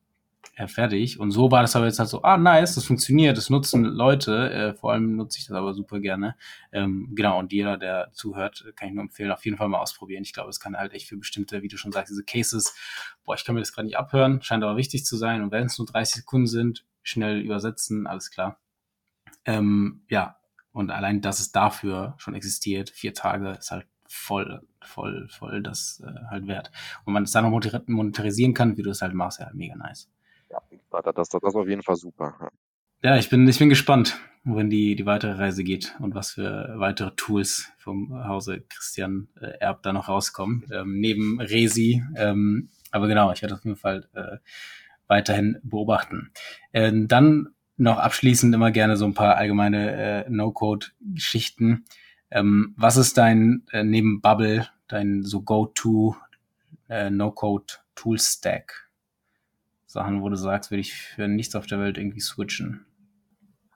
Ja, fertig. Und so war das aber jetzt halt so, ah, nice, das funktioniert, das nutzen Leute, äh, vor allem nutze ich das aber super gerne. Ähm, genau, und jeder, der zuhört, kann ich nur empfehlen, auf jeden Fall mal ausprobieren. Ich glaube, es kann halt echt für bestimmte, wie du schon sagst, diese Cases, boah, ich kann mir das gerade nicht abhören, scheint aber wichtig zu sein. Und wenn es nur 30 Sekunden sind, schnell übersetzen, alles klar. Ähm, ja, und allein, dass es dafür schon existiert, vier Tage, ist halt voll, voll, voll das äh, halt wert. Und man es dann noch monetarisieren kann, wie du es halt machst, ja, mega nice. Das, das, das ist auf jeden Fall super. Ja, ich bin, ich bin gespannt, wohin die, die weitere Reise geht und was für weitere Tools vom Hause Christian äh, Erb da noch rauskommen, ähm, neben Resi. Ähm, aber genau, ich werde auf jeden Fall äh, weiterhin beobachten. Ähm, dann noch abschließend immer gerne so ein paar allgemeine äh, No-Code-Geschichten. Ähm, was ist dein äh, neben Bubble dein so Go-to äh, No-Code Tool Stack? Sachen, wo du sagst, würde ich für nichts auf der Welt irgendwie switchen?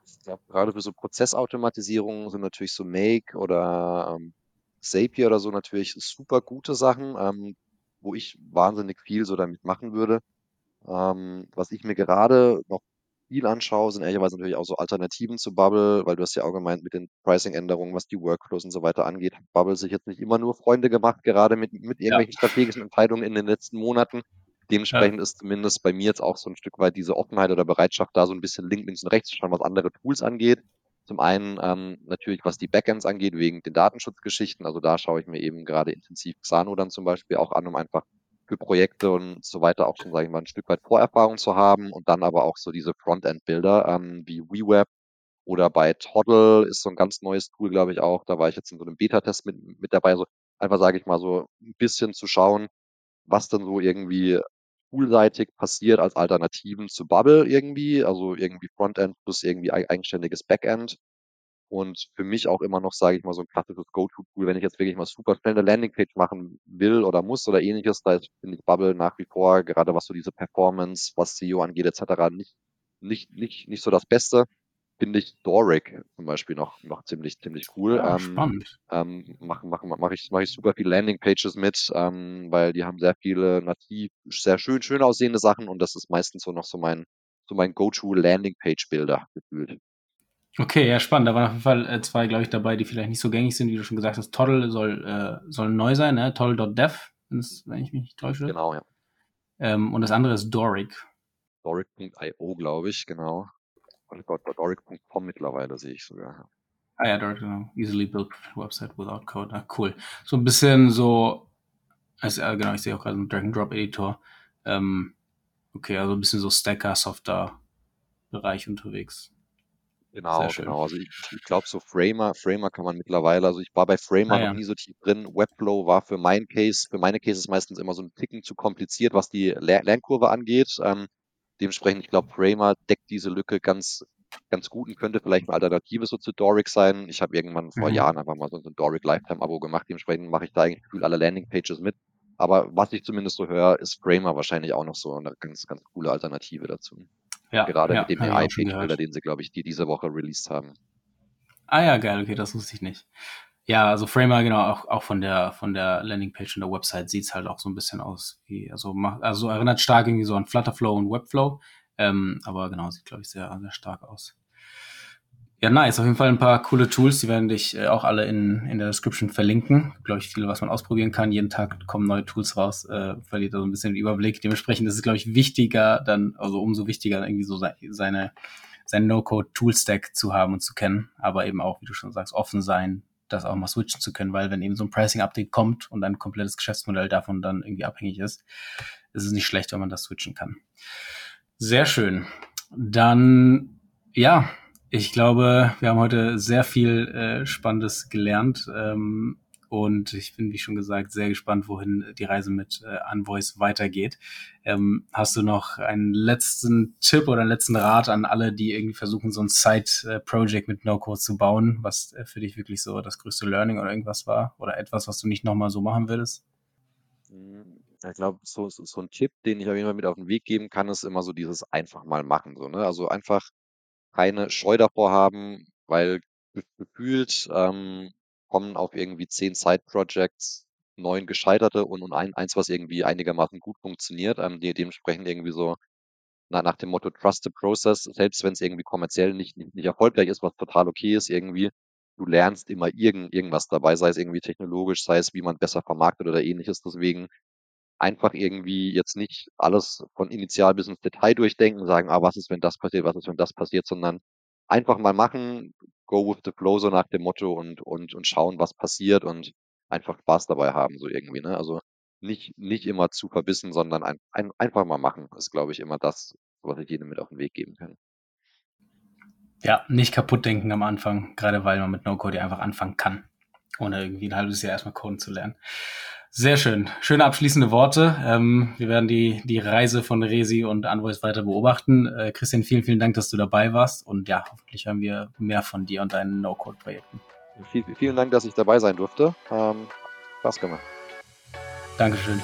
Ich glaube, gerade für so Prozessautomatisierung sind natürlich so Make oder ähm, Zapier oder so natürlich super gute Sachen, ähm, wo ich wahnsinnig viel so damit machen würde. Ähm, was ich mir gerade noch viel anschaue, sind ehrlicherweise natürlich auch so Alternativen zu Bubble, weil du hast ja auch gemeint mit den Pricing-Änderungen, was die Workflows und so weiter angeht, hat Bubble sich jetzt nicht immer nur Freunde gemacht, gerade mit, mit irgendwelchen ja. strategischen Entscheidungen in den letzten Monaten. Dementsprechend ja. ist zumindest bei mir jetzt auch so ein Stück weit diese Offenheit oder Bereitschaft, da so ein bisschen links und rechts zu schauen, was andere Tools angeht. Zum einen ähm, natürlich, was die Backends angeht, wegen den Datenschutzgeschichten. Also da schaue ich mir eben gerade intensiv Xano dann zum Beispiel auch an, um einfach für Projekte und so weiter auch schon, sage ich mal, ein Stück weit Vorerfahrung zu haben und dann aber auch so diese Frontend-Bilder ähm, wie WeWeb oder bei Toddle ist so ein ganz neues Tool, glaube ich auch. Da war ich jetzt in so einem Beta-Test mit, mit dabei. So einfach, sage ich mal, so ein bisschen zu schauen, was dann so irgendwie toolseitig passiert als Alternativen zu Bubble irgendwie, also irgendwie Frontend plus irgendwie eigenständiges Backend. Und für mich auch immer noch, sage ich mal, so ein klassisches Go-To-Tool, wenn ich jetzt wirklich mal super schnell eine Landingpage machen will oder muss oder ähnliches, da finde ich Bubble nach wie vor, gerade was so diese Performance, was SEO angeht, etc., nicht, nicht, nicht, nicht so das Beste finde ich Doric zum Beispiel noch, noch ziemlich, ziemlich cool. Ja, ähm, spannend. Ähm, Mache mach, mach ich, mach ich super viele Landingpages mit, ähm, weil die haben sehr viele nativ, sehr schön, schön aussehende Sachen und das ist meistens so noch so mein, so mein Go-To-Landingpage-Bilder gefühlt. Okay, ja, spannend. Da waren auf jeden Fall äh, zwei, glaube ich, dabei, die vielleicht nicht so gängig sind, wie du schon gesagt hast. Toddle soll, äh, soll neu sein, ne? Toddle.dev, wenn ich mich nicht täusche. Genau, ja. Ähm, und das andere ist Doric. Doric.io, glaube ich, genau. Doric.com mittlerweile sehe ich sogar. Ah ja, Doric, genau. Easily built website without code. Ah, cool. So ein bisschen so, also, genau, ich sehe auch gerade einen Drag-and-Drop-Editor. Ähm, okay, also ein bisschen so Stacker-Software-Bereich unterwegs. Genau, genau. Also ich, ich glaube so Framer, Framer kann man mittlerweile, also ich war bei Framer ah, ja. noch nie so tief drin. Webflow war für mein Case, für meine Cases meistens immer so ein Ticken zu kompliziert, was die Lernkurve angeht. Ähm, Dementsprechend, ich glaube, Framer deckt diese Lücke ganz, ganz gut und könnte vielleicht eine Alternative so zu Doric sein. Ich habe irgendwann vor mhm. Jahren einfach mal so ein Doric Lifetime-Abo gemacht. Dementsprechend mache ich da eigentlich alle Landing-Pages mit. Aber was ich zumindest so höre, ist Framer wahrscheinlich auch noch so eine ganz, ganz coole Alternative dazu. Ja, Gerade ja, mit dem AI-Page-Builder, den sie, glaube ich, die diese Woche released haben. Ah ja, geil, okay, das wusste ich nicht. Ja, also Framer, genau, auch, auch von der, von der Landingpage und der Website sieht's halt auch so ein bisschen aus wie, also macht, also erinnert stark irgendwie so an Flutterflow und Webflow. Ähm, aber genau, sieht, glaube ich, sehr, sehr stark aus. Ja, nice. Auf jeden Fall ein paar coole Tools, die werden dich äh, auch alle in, in der Description verlinken. Glaube ich, viel, was man ausprobieren kann. Jeden Tag kommen neue Tools raus, äh, verliert da so ein bisschen den Überblick. Dementsprechend ist es, glaube ich, wichtiger, dann, also umso wichtiger, irgendwie so seine, seinen No-Code-Tool-Stack zu haben und zu kennen. Aber eben auch, wie du schon sagst, offen sein, das auch mal switchen zu können, weil wenn eben so ein Pricing-Update kommt und ein komplettes Geschäftsmodell davon dann irgendwie abhängig ist, ist es nicht schlecht, wenn man das switchen kann. Sehr schön. Dann, ja, ich glaube, wir haben heute sehr viel äh, Spannendes gelernt. Ähm, und ich bin, wie schon gesagt, sehr gespannt, wohin die Reise mit äh, Unvoice weitergeht. Ähm, hast du noch einen letzten Tipp oder einen letzten Rat an alle, die irgendwie versuchen, so ein Side-Project mit No-Code zu bauen, was äh, für dich wirklich so das größte Learning oder irgendwas war? Oder etwas, was du nicht nochmal so machen würdest? Hm, ich glaube, so, so, so ein Tipp, den ich auf jeden Fall mit auf den Weg geben kann, ist immer so dieses einfach mal machen. So, ne? Also einfach keine Scheu davor haben, weil gefühlt ähm, kommen auf irgendwie zehn Side-Projects, neun gescheiterte und, und ein, eins, was irgendwie einigermaßen gut funktioniert, ähm, die dementsprechend irgendwie so na, nach dem Motto Trust the Process, selbst wenn es irgendwie kommerziell nicht, nicht, nicht erfolgreich ist, was total okay ist, irgendwie, du lernst immer irgend, irgendwas dabei, sei es irgendwie technologisch, sei es wie man besser vermarktet oder ähnliches. Deswegen einfach irgendwie jetzt nicht alles von initial bis ins Detail durchdenken, sagen, ah, was ist, wenn das passiert, was ist, wenn das passiert, sondern einfach mal machen, go with the flow, so nach dem Motto und, und, und schauen, was passiert und einfach Spaß dabei haben, so irgendwie, ne? Also nicht, nicht immer zu verbissen, sondern ein, ein, einfach mal machen, ist, glaube ich, immer das, was ich jedem mit auf den Weg geben kann. Ja, nicht kaputt denken am Anfang, gerade weil man mit No-Code einfach anfangen kann, ohne irgendwie ein halbes Jahr erstmal Coden zu lernen. Sehr schön. Schöne abschließende Worte. Ähm, wir werden die, die Reise von Resi und Anvoice weiter beobachten. Äh, Christian, vielen, vielen Dank, dass du dabei warst. Und ja, hoffentlich hören wir mehr von dir und deinen No-Code-Projekten. Vielen, vielen Dank, dass ich dabei sein durfte. Ähm, Spaß gemacht. Dankeschön.